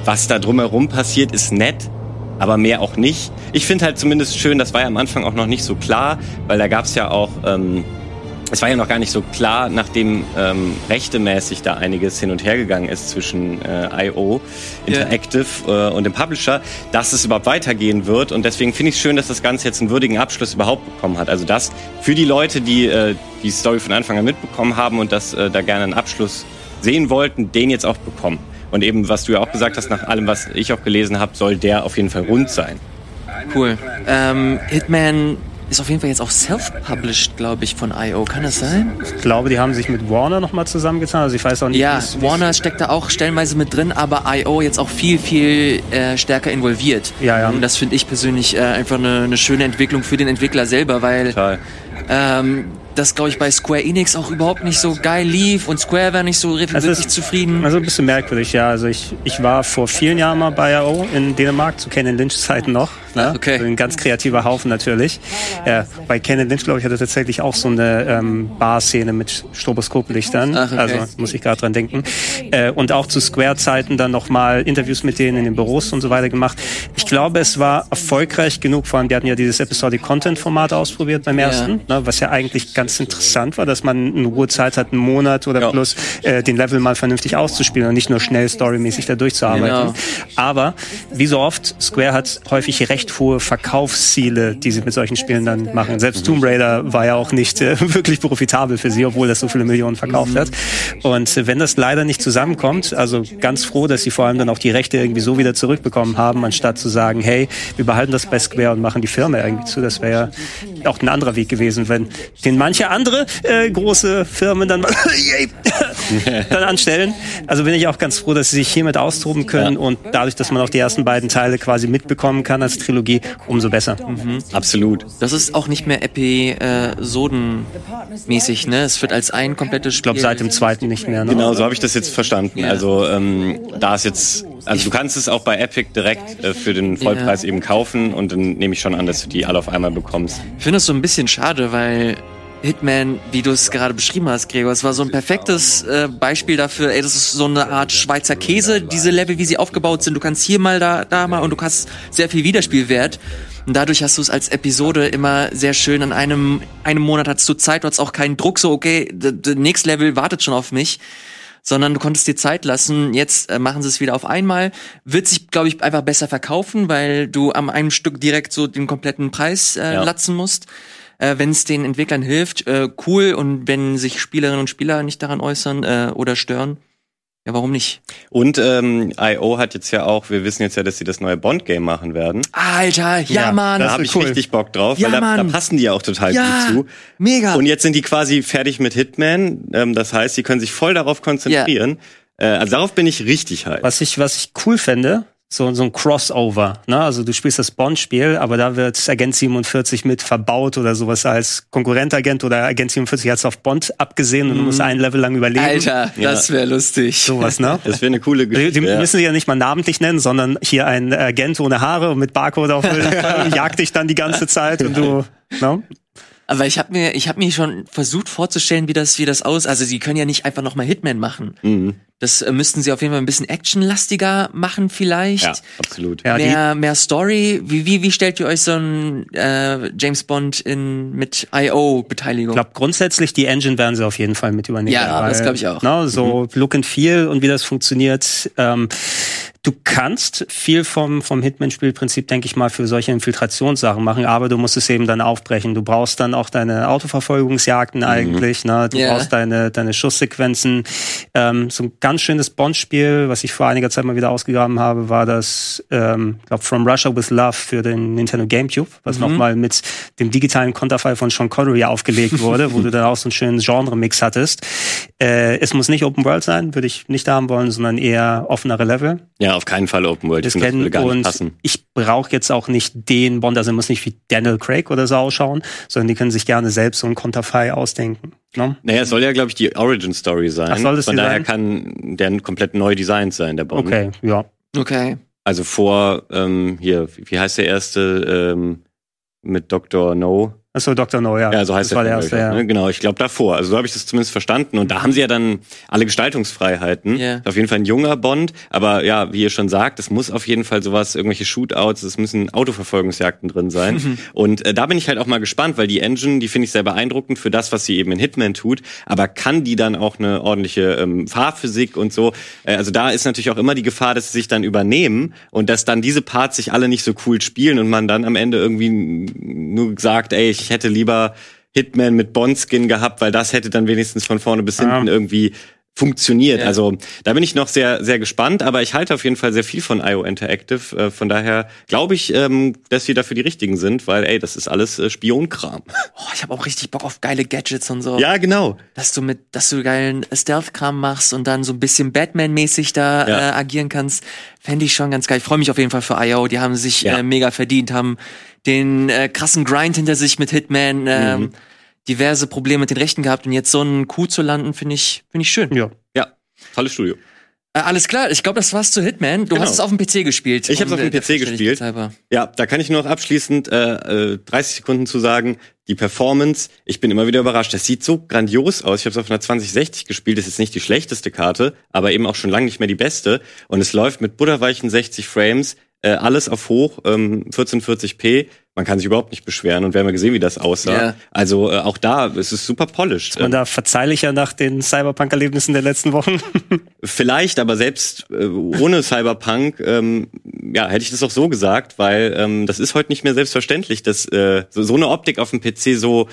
B: was da drumherum passiert, ist nett, aber mehr auch nicht. Ich finde halt zumindest schön, das war ja am Anfang auch noch nicht so klar, weil da gab's ja auch, ähm, es war ja noch gar nicht so klar, nachdem ähm, rechtemäßig da einiges hin und her gegangen ist zwischen äh, IO, Interactive äh, und dem Publisher, dass es überhaupt weitergehen wird. Und deswegen finde ich es schön, dass das Ganze jetzt einen würdigen Abschluss überhaupt bekommen hat. Also das für die Leute, die äh, die Story von Anfang an mitbekommen haben und das äh, da gerne einen Abschluss sehen wollten, den jetzt auch bekommen. Und eben, was du ja auch gesagt hast, nach allem, was ich auch gelesen habe, soll der auf jeden Fall rund sein.
C: Cool. Ähm, Hitman ist auf jeden Fall jetzt auch self-published, glaube ich, von IO. Kann das sein?
A: Ich glaube, die haben sich mit Warner nochmal zusammengetan. Also ich weiß auch nicht.
C: Ja,
A: wie's- wie's-
C: Warner steckt da auch stellenweise mit drin, aber IO jetzt auch viel, viel äh, stärker involviert.
A: Ja, ja.
C: Und das finde ich persönlich äh, einfach eine, eine schöne Entwicklung für den Entwickler selber, weil
B: Total.
C: ähm, das, glaube ich, bei Square Enix auch überhaupt nicht so geil lief und Square war nicht so
A: Es
C: wirklich
A: ist-
C: zufrieden.
A: Also ein bisschen merkwürdig, ja. Also ich, ich war vor vielen Jahren mal bei AO in Dänemark, zu Ken Lynch Zeiten noch. Ne?
C: Ah, okay.
A: Also ein ganz kreativer Haufen natürlich. Äh, bei Ken Lynch, glaube ich, hatte tatsächlich auch so eine ähm, Bar-Szene mit Stroboskoplichtern.
C: Ach, okay.
A: Also muss ich gerade dran denken. Äh, und auch zu Square-Zeiten dann nochmal Interviews mit denen in den Büros und so weiter gemacht. Ich glaube, es war erfolgreich genug. Vor allem, die hatten ja dieses Episodic Content-Format ausprobiert beim ersten, ne? was ja eigentlich ganz interessant war, dass man eine Ruhezeit hat, einen Monat oder
B: Ja.
A: plus äh, den Level mal vernünftig auszuspielen und nicht nur schnell storymäßig da durchzuarbeiten.
C: Genau.
A: Aber wie so oft, Square hat häufig recht hohe Verkaufsziele, die sie mit solchen Spielen dann machen. Selbst Tomb Raider war ja auch nicht äh, *laughs* wirklich profitabel für sie, obwohl das so viele Millionen verkauft hat. Und äh, wenn das leider nicht zusammenkommt, also ganz froh, dass sie vor allem dann auch die Rechte irgendwie so wieder zurückbekommen haben, anstatt zu sagen, hey, wir behalten das bei Square und machen die Firma irgendwie zu. Das wäre ja auch ein anderer Weg gewesen, wenn den manche andere äh, große Firmen dann mal *laughs* *laughs* dann anstellen. Also bin ich auch ganz froh, dass sie sich hiermit austoben können und dadurch, dass man auch die ersten beiden Teile quasi mitbekommen kann als Trilogie, umso besser.
B: Absolut.
C: Das ist auch nicht mehr Episoden-mäßig, ne? Es wird als ein komplettes
A: Ich glaube,
C: Spiel.
A: seit dem zweiten nicht mehr. Ne?
B: Genau, so habe ich das jetzt verstanden.
C: Ja.
B: Also ähm, da ist jetzt, also du kannst es auch bei Epic direkt äh, für den Vollpreis
C: Ja.
B: eben kaufen und dann nehme ich schon an, dass du die alle auf einmal bekommst.
C: Ich finde es so ein bisschen schade, weil Hitman, wie du es gerade beschrieben hast, Gregor, es war so ein perfektes äh, Beispiel dafür, ey, das ist so eine Art Schweizer Käse, diese Level, wie sie aufgebaut sind. Du kannst hier mal, da, da mal und du hast sehr viel Wiederspielwert. Und dadurch hast du es als Episode immer sehr schön. An einem, einem Monat hattest du Zeit, du hattest auch keinen Druck, so, okay, das nächste Level wartet schon auf mich sondern du konntest dir Zeit lassen. Jetzt äh, machen sie es wieder auf einmal. Wird sich, glaube ich, einfach besser verkaufen, weil du am einem Stück direkt so den kompletten Preis äh,
B: Ja.
C: latzen musst. Äh, wenn es den Entwicklern hilft, äh, cool. Und wenn sich Spielerinnen und Spieler nicht daran äußern äh, oder stören, ja, warum nicht?
B: Und ähm, IO hat jetzt ja auch, wir wissen jetzt ja, dass sie das neue Bond-Game machen werden.
C: Alter, ja,
A: Ja,
C: Mann.
B: Da habe ich
A: cool.
B: richtig Bock drauf,
C: Ja,
B: weil da, da passen die ja auch total
C: ja,
B: gut zu.
C: mega.
B: Und jetzt sind die quasi fertig mit Hitman. Ähm, das heißt, sie können sich voll darauf konzentrieren. Äh, also darauf bin ich richtig heiß.
A: Was ich, was ich cool fände, so, so ein Crossover. Ne? Also du spielst das Bond-Spiel, aber da wird Agent 47 mit verbaut oder sowas als Konkurrentagent oder Agent 47 hat es auf Bond abgesehen und du musst ein Level lang überleben.
C: Alter, das wäre lustig.
A: Sowas, ne?
B: Das wäre eine coole
A: Die,
B: Geschichte.
A: die
B: ja.
A: müssen sie ja nicht mal namentlich nennen, sondern hier ein Agent ohne Haare und mit Barcode auf *laughs* jagt dich dann die ganze Zeit und du, ne?
C: Aber ich habe mir, ich habe mir schon versucht vorzustellen, wie das, wie das aus. Also sie können ja nicht einfach noch mal Hitman machen.
B: Mhm.
C: Das äh, müssten sie auf jeden Fall ein bisschen actionlastiger machen vielleicht.
B: Ja, absolut.
A: Ja,
C: mehr, mehr Story. Wie, wie, wie stellt ihr euch so ein äh, James Bond in mit IO-Beteiligung?
A: Ich glaube, grundsätzlich die Engine werden sie auf jeden Fall mit übernehmen.
C: Ja, das glaub ich auch.
A: Ne, so Look and Feel und wie das funktioniert. Ähm, du kannst viel vom, vom Hitman-Spielprinzip, denke ich mal, für solche Infiltrationssachen machen, aber du musst es eben dann aufbrechen. Du brauchst dann auch deine Autoverfolgungsjagden eigentlich. Ne? Du
C: Ja.
A: brauchst deine, deine Schusssequenzen. Ähm, so ein ganz schönes Bond-Spiel, was ich vor einiger Zeit mal wieder ausgegraben habe, war das, ähm, glaub, From Russia with Love für den Nintendo GameCube, was
C: Mhm.
A: nochmal mit dem digitalen Konterfei von Sean Connery aufgelegt *laughs* wurde, wo du dann auch so einen schönen Genre-Mix hattest. Äh, es muss nicht Open World sein, würde ich nicht haben wollen, sondern eher offenere Level.
B: Ja, auf keinen Fall Open World. Ich
A: Das
B: das würde gar nicht
A: und
B: passen.
A: ich brauche jetzt auch nicht den Bond, also er muss nicht wie Daniel Craig oder so ausschauen, sondern die können sich gerne selbst so ein Konterfei ausdenken. Ne?
B: Naja, es soll ja, glaube ich, die Origin Story sein.
A: Ach, soll das
B: Von daher
A: sein?
B: kann der komplett neu designt sein, der Bond.
A: Okay, ja.
C: Okay.
B: Also vor, ähm, hier, wie heißt der erste ähm, mit Dr. No?
A: Achso, Dr. No, ja.
B: Ja, so heißt
A: das war der erste, ja.
B: ne? Genau, ich glaube davor. Also so habe ich das zumindest verstanden. Und da haben sie ja dann alle Gestaltungsfreiheiten.
C: Ja.
B: Ist Auf jeden Fall ein junger Bond. Aber ja, wie ihr schon sagt, es muss auf jeden Fall sowas, irgendwelche Shootouts, es müssen Autoverfolgungsjagden drin sein. *laughs* Und äh, da bin ich halt auch mal gespannt, weil die Engine, die finde ich sehr beeindruckend für das, was sie eben in Hitman tut. Aber kann die dann auch eine ordentliche ähm, Fahrphysik und so? Äh, also da ist natürlich auch immer die Gefahr, dass sie sich dann übernehmen und dass dann diese Parts sich alle nicht so cool spielen und man dann am Ende irgendwie nur sagt, ey, ich hätte lieber Hitman mit Bond-Skin gehabt, weil das hätte dann wenigstens von vorne bis hinten
A: Ah.
B: irgendwie funktioniert.
C: Ja.
B: Also da bin ich noch sehr, sehr gespannt, aber ich halte auf jeden Fall sehr viel von IO Interactive. Äh, von daher glaube ich, ähm, dass sie dafür die richtigen sind, weil ey, das ist alles äh, Spionkram. *laughs*
C: Oh, ich habe auch richtig Bock auf geile Gadgets und so.
B: ja, genau.
C: Dass du mit, dass du geilen Stealth-Kram machst und dann so ein bisschen Batman-mäßig da
B: Ja.
C: äh, agieren kannst, fände ich schon ganz geil. Ich freue mich auf jeden Fall für IO. Die haben sich
B: Ja.
C: äh, mega verdient, haben den äh, krassen Grind hinter sich mit Hitman, ähm,
B: Mhm.
C: Diverse Probleme mit den Rechten gehabt und jetzt so einen Coup zu landen, finde ich, finde ich schön.
A: Ja.
B: Ja, tolles Studio.
C: Äh, alles klar, ich glaube, das war's zu Hitman. Du
B: Genau.
C: hast es auf dem PC gespielt.
B: Ich hab's
C: um,
B: auf dem
C: äh,
B: PC gespielt. Ja, da kann ich nur noch abschließend äh, äh, 30 Sekunden zu sagen. Die Performance, ich bin immer wieder überrascht. Das sieht so grandios aus. Ich habe es auf einer 2060 gespielt. Das ist jetzt nicht die schlechteste Karte, aber eben auch schon lange nicht mehr die beste. Und es läuft mit butterweichen 60 Frames, äh, alles auf hoch, ähm, 1440p. Man kann sich überhaupt nicht beschweren. Und wir haben ja gesehen, wie das aussah.
C: Ja.
B: Also äh, auch da, es ist super polished.
A: Man da verzeihlicher nach den Cyberpunk-Erlebnissen der letzten Wochen. *laughs* *laughs*
B: Vielleicht, aber selbst äh, ohne Cyberpunk, ähm, ja, hätte ich das auch so gesagt, weil ähm, das ist heute nicht mehr selbstverständlich, dass äh, so, so eine Optik auf dem PC so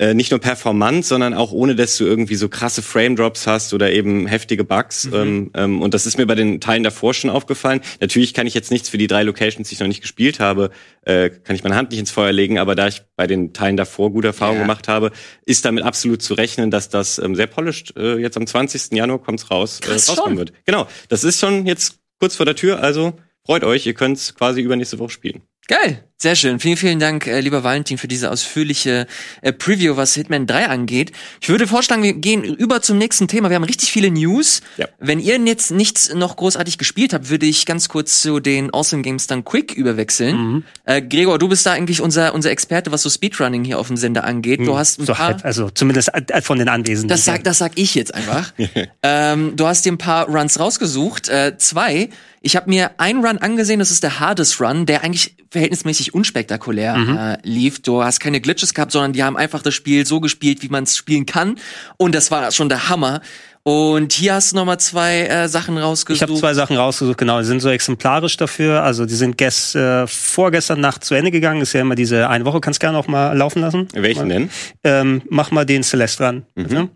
B: äh, nicht nur performant, sondern auch ohne, dass du irgendwie so krasse Frame-Drops hast oder eben heftige Bugs. Ähm, ähm, und das ist mir bei den Teilen davor schon aufgefallen. Natürlich kann ich jetzt nichts für die drei Locations, die ich noch nicht gespielt habe, äh, kann ich meine Hand nicht ins Feuer legen, aber da ich bei den Teilen davor gute Erfahrungen
C: Ja.
B: gemacht habe, ist damit absolut zu rechnen, dass das ähm, sehr polished äh, jetzt am 20. Januar kommt's raus, äh,
C: Krass,
B: rauskommen
C: schon.
B: wird. Genau, das ist schon jetzt kurz vor der Tür, also freut euch, ihr könnt's quasi übernächste Woche spielen.
C: Geil, sehr schön. Vielen, vielen Dank, äh, lieber Valentin, für diese ausführliche äh, Preview, was Hitman 3 angeht. Ich würde vorschlagen, wir gehen über zum nächsten Thema. Wir haben richtig viele News.
B: Ja.
C: Wenn ihr jetzt nichts noch großartig gespielt habt, würde ich ganz kurz zu den Awesome Games dann quick überwechseln.
A: Mhm.
C: Äh, Gregor, du bist da eigentlich unser, unser Experte, was so Speedrunning hier auf dem Sender angeht. Du hast ein
A: so
C: paar...
A: halb, also zumindest äh, von den Anwesenden.
C: Das sag, das sag ich jetzt einfach. *laughs* ähm, du hast dir ein paar Runs rausgesucht. Äh, zwei. Ich habe mir einen Run angesehen, das ist der Hardest Run, der eigentlich verhältnismäßig unspektakulär äh, lief. Du hast keine Glitches gehabt, sondern die haben einfach das Spiel so gespielt, wie man es spielen kann. Und das war schon der Hammer. Und hier hast du noch mal zwei äh, Sachen rausgesucht.
A: Ich habe zwei Sachen rausgesucht, genau, die sind so exemplarisch dafür. Also die sind gest, äh, vorgestern Nacht zu Ende gegangen. Ist ja immer diese eine Woche, kannst gerne auch mal laufen lassen.
B: Welchen denn?
A: Ähm, mach mal den Celeste ran. Ne?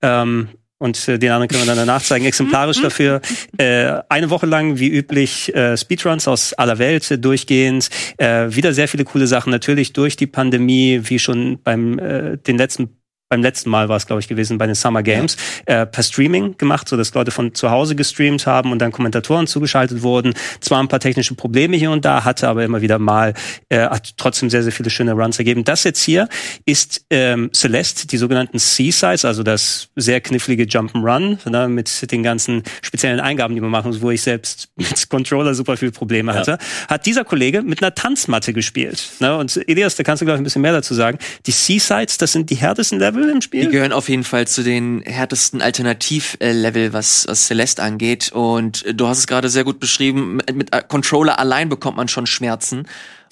A: Ähm, und äh, den anderen können wir dann danach zeigen. Exemplarisch dafür *laughs* äh, eine Woche lang, wie üblich, äh, Speedruns aus aller Welt äh, durchgehend. Äh, wieder sehr viele coole Sachen. Natürlich durch die Pandemie, wie schon beim äh, den letzten beim letzten Mal war es, glaube ich, gewesen bei den Summer Games, äh, per Streaming gemacht, so dass Leute von zu Hause gestreamt haben und dann Kommentatoren zugeschaltet wurden. Zwar ein paar technische Probleme hier und da, hatte aber immer wieder mal, äh, hat trotzdem sehr, sehr viele schöne Runs ergeben. Das jetzt hier ist ähm, Celeste, die sogenannten Seasides, also das sehr knifflige Jump'n'Run, ne, mit den ganzen speziellen Eingaben, die man machen muss, wo ich selbst *laughs* mit Controller super viele Probleme hatte, hat dieser Kollege mit einer Tanzmatte gespielt. Ne? Und Elias, da kannst du, glaube ich, ein bisschen mehr dazu sagen. Die Seasides, das sind die härtesten Level im Spiel.
C: Die gehören auf jeden Fall zu den härtesten Alternativ-Level, was, was Celeste angeht. Und äh, du hast es gerade sehr gut beschrieben, mit, mit äh, Controller allein bekommt man schon Schmerzen.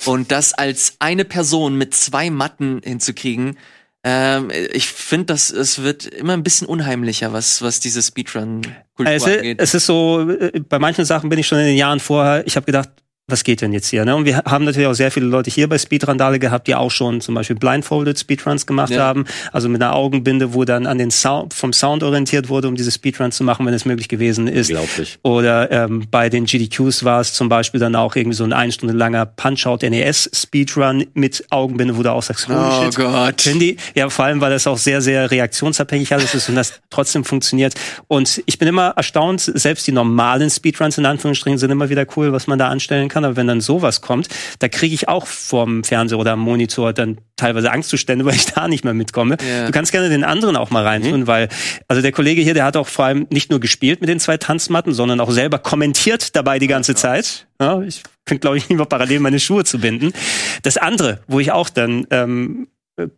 C: Und das als eine Person mit zwei Matten hinzukriegen, ähm, ich finde, dass es wird immer ein bisschen unheimlicher, was, was diese Speedrun-Kultur
A: Es,
C: angeht.
A: es ist so, äh, bei manchen Sachen bin ich schon in den Jahren vorher, ich habe gedacht, was geht denn jetzt hier? Ne? Und wir haben natürlich auch sehr viele Leute hier bei Speedrandale gehabt, die auch schon zum Beispiel blindfolded Speedruns gemacht
C: Ja.
A: haben, also mit einer Augenbinde, wo dann an den Sound, vom Sound orientiert wurde, um diese Speedruns zu machen, wenn es möglich gewesen ist.
B: Unglaublich.
A: Oder ähm, bei den GDQs war es zum Beispiel dann auch irgendwie so ein eine Stunde langer Punch-Out NES Speedrun mit Augenbinde, wo du auch sagst,
C: Oh
A: shit.
C: Gott.
A: Die, ja, vor allem, weil das auch sehr, sehr reaktionsabhängig alles ist und das trotzdem funktioniert. Und ich bin immer erstaunt, selbst die normalen Speedruns in Anführungsstrichen sind immer wieder cool, was man da anstellen kann. Aber wenn dann sowas kommt, da kriege ich auch vom Fernseher oder am Monitor dann teilweise Angstzustände, *laughs* weil ich da nicht mehr mitkomme.
C: Ja.
A: Du kannst gerne den anderen auch mal reintun, weil, also der Kollege hier, der hat auch vor allem nicht nur gespielt mit den zwei Tanzmatten, sondern auch selber kommentiert dabei die ganze Zeit. Ja, ich könnte, glaube ich, lieber parallel meine Schuhe zu binden. Das andere, wo ich auch dann ähm,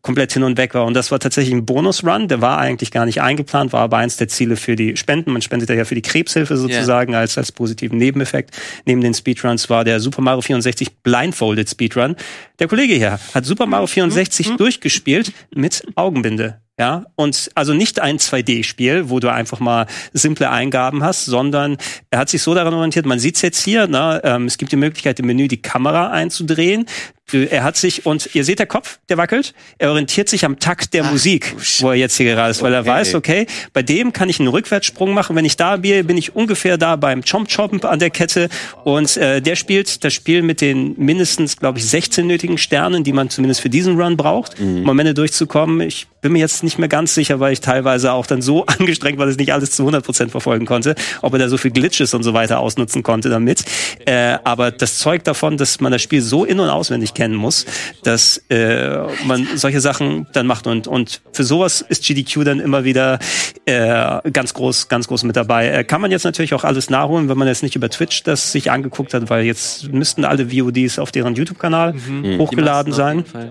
A: komplett hin und weg war. Und das war tatsächlich ein Bonus-Run. Der war eigentlich gar nicht eingeplant, war aber eins der Ziele für die Spenden. Man spendet ja für die Krebshilfe sozusagen als, als positiven Nebeneffekt. Neben den Speedruns war der Super Mario 64 Blindfolded Speedrun. Der Kollege hier hat Super Mario 64 durchgespielt mit Augenbinde. Ja, und also nicht ein 2D-Spiel, wo du einfach mal simple Eingaben hast, sondern er hat sich so daran orientiert, man sieht's jetzt hier, ne, ähm, es gibt die Möglichkeit im Menü die Kamera einzudrehen. Er hat sich, und ihr seht der Kopf, der wackelt, er orientiert sich am Takt der Musik, wo er jetzt hier gerade ist, weil er
B: Okay.
A: weiß, okay, bei dem kann ich einen Rückwärtssprung machen. Wenn ich da bin, bin ich ungefähr da beim Chomp Chomp an der Kette. Und äh, der spielt das Spiel mit den mindestens, glaube ich, 16 nötigen Sternen, die man zumindest für diesen Run braucht, um am Ende durchzukommen. Ich bin mir jetzt nicht mehr ganz sicher, weil ich teilweise auch dann so *laughs* angestrengt war, dass ich nicht alles zu 100% verfolgen konnte, ob er da so viel Glitches und so weiter ausnutzen konnte damit. Äh, aber das zeugt davon, dass man das Spiel so in- und auswendig kennen muss, dass äh, man solche Sachen dann macht. Und, und für sowas ist GDQ dann immer wieder äh, ganz groß, ganz groß mit dabei. Äh, kann man jetzt natürlich auch alles nachholen, wenn man jetzt nicht über Twitch das sich angeguckt hat, weil jetzt müssten alle VODs auf deren YouTube-Kanal hochgeladen
C: Die meisten
A: sein.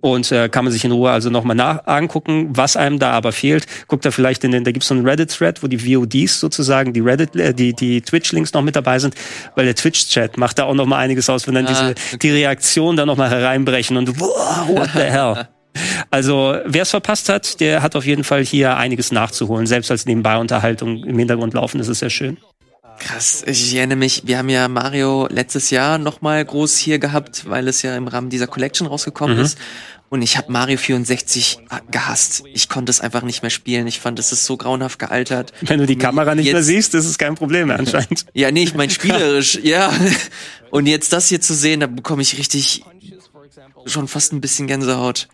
A: Und äh, kann man sich in Ruhe also nochmal nach angucken, was einem da aber fehlt. Guckt da vielleicht in den, da gibt's so einen Reddit-Thread, wo die VODs sozusagen, die Reddit, äh, die, die Twitch-Links noch mit dabei sind, weil der Twitch-Chat macht da auch nochmal einiges aus, wenn dann
C: Ah,
A: diese,
C: okay.
A: die Reaktionen da nochmal hereinbrechen und wow, what the hell. *laughs* Also, wer es verpasst hat, der hat auf jeden Fall hier einiges nachzuholen. Selbst als Nebenbei-Unterhaltung im Hintergrund laufen, das ist sehr schön.
C: Krass, ich erinnere mich, wir haben ja Mario letztes Jahr nochmal groß hier gehabt, weil es ja im Rahmen dieser Collection rausgekommen ist. Und ich habe Mario 64 gehasst. Ich konnte es einfach nicht mehr spielen. Ich fand, es ist so grauenhaft gealtert.
A: Wenn du die Kamera nicht
C: Jetzt-
A: mehr siehst, ist es kein Problem mehr anscheinend. *laughs*
C: Ja, nee, ich meine *laughs* spielerisch, ja. Und jetzt das hier zu sehen, da bekomme ich richtig schon fast ein bisschen Gänsehaut.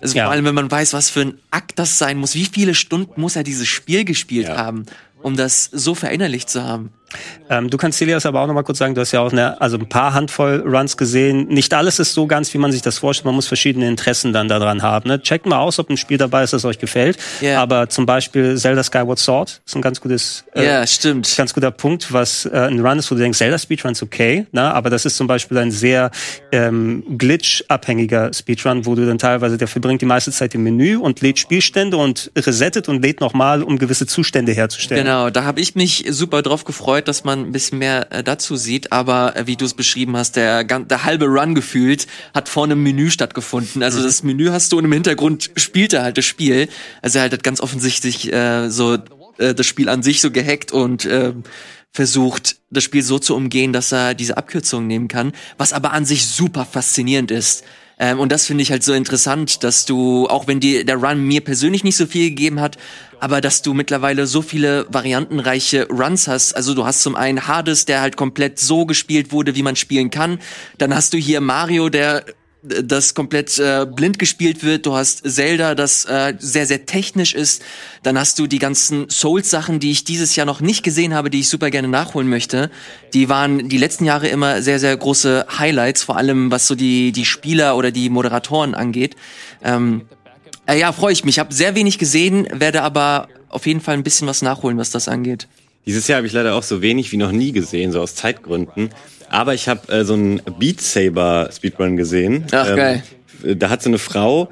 C: Also
A: Ja.
C: vor allem, wenn man weiß, was für ein Akt das sein muss. Wie viele Stunden muss er dieses Spiel gespielt haben, um das so verinnerlicht zu haben?
A: Ähm, du kannst Celias aber auch noch mal kurz sagen, du hast ja auch eine, also ein paar Handvoll Runs gesehen. Nicht alles ist so ganz, wie man sich das vorstellt. Man muss verschiedene Interessen dann daran haben. Ne? Checkt mal aus, ob ein Spiel dabei ist, das euch gefällt.
C: Ja.
A: Aber zum Beispiel Zelda Skyward Sword ist ein ganz gutes, äh,
C: ja, stimmt.
A: ganz guter Punkt, was äh, ein Run ist, wo du denkst, Zelda Speedrun ist okay, ne? aber das ist zum Beispiel ein sehr ähm, glitch-abhängiger Speedrun, wo du dann teilweise, der verbringt die meiste Zeit im Menü und lädt Spielstände und resettet und lädt nochmal, um gewisse Zustände herzustellen.
C: Genau, da habe ich mich super drauf gefreut, dass man ein bisschen mehr äh, dazu sieht, aber äh, wie du es beschrieben hast, der, der halbe Run gefühlt hat vorne im Menü stattgefunden. Also das Menü hast du und im Hintergrund spielt er halt das Spiel. Also er halt hat ganz offensichtlich äh, so äh, das Spiel an sich so gehackt und äh, versucht, das Spiel so zu umgehen, dass er diese Abkürzungen nehmen kann, was aber an sich super faszinierend ist. Ähm, und das finde ich halt so interessant, dass du, auch wenn dir der Run mir persönlich nicht so viel gegeben hat, aber dass du mittlerweile so viele variantenreiche Runs hast. Also du hast zum einen Hades, der halt komplett so gespielt wurde, wie man spielen kann. Dann hast du hier Mario, der äh, das komplett äh, blind gespielt wird. Du hast Zelda, das äh, sehr, sehr technisch ist. Dann hast du die ganzen Souls-Sachen, die ich dieses Jahr noch nicht gesehen habe, die ich super gerne nachholen möchte. Die waren die letzten Jahre immer sehr, sehr große Highlights, vor allem was so die, die Spieler oder die Moderatoren angeht. Ähm, äh, ja, freue ich mich. Ich habe sehr wenig gesehen, werde aber auf jeden Fall ein bisschen was nachholen, was das angeht.
B: Dieses Jahr habe ich leider auch so wenig wie noch nie gesehen, so aus Zeitgründen. Aber ich habe äh, so einen Beat Saber Speedrun gesehen.
C: Ach, geil.
B: äh, Da hat so eine Frau,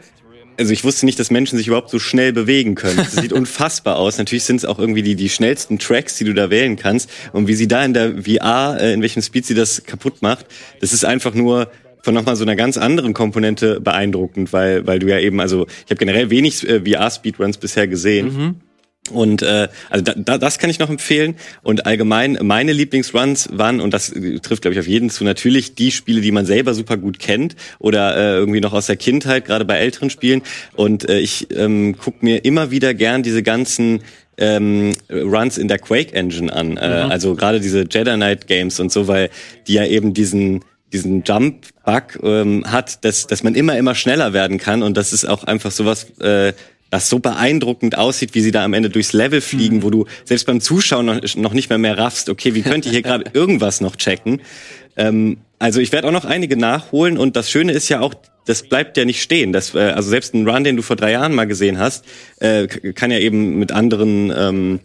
B: also ich wusste nicht, dass Menschen sich überhaupt so schnell bewegen können. Das sieht *laughs* unfassbar aus. Natürlich sind es auch irgendwie die, die schnellsten Tracks, die du da wählen kannst. Und wie sie da in der VR, äh, in welchem Speed sie das kaputt macht, das ist einfach nur von nochmal so einer ganz anderen Komponente beeindruckend, weil, weil du ja eben, also ich habe generell wenig äh, VR-Speedruns bisher gesehen. Und äh, also da, da, das kann ich noch empfehlen. Und allgemein meine Lieblingsruns waren, und das äh, trifft, glaube ich, auf jeden zu, natürlich die Spiele, die man selber super gut kennt oder äh, irgendwie noch aus der Kindheit, gerade bei älteren Spielen. Und äh, ich ähm, gucke mir immer wieder gern diese ganzen ähm, Runs in der Quake Engine an. Äh, Also gerade diese Jedi Knight Games und so, weil die ja eben diesen diesen Jump-Bug ähm, hat, dass, dass man immer, immer schneller werden kann und das ist auch einfach sowas, äh, das so beeindruckend aussieht, wie sie da am Ende durchs Level fliegen, wo du selbst beim Zuschauen noch, noch nicht mehr mehr raffst, okay, wie könnte ich hier gerade *laughs* irgendwas noch checken? Ähm, also ich werde auch noch einige nachholen und das Schöne ist ja auch, das bleibt ja nicht stehen. Das, äh, also selbst ein Run, den du vor drei Jahren mal gesehen hast, äh, kann ja eben mit anderen ähm,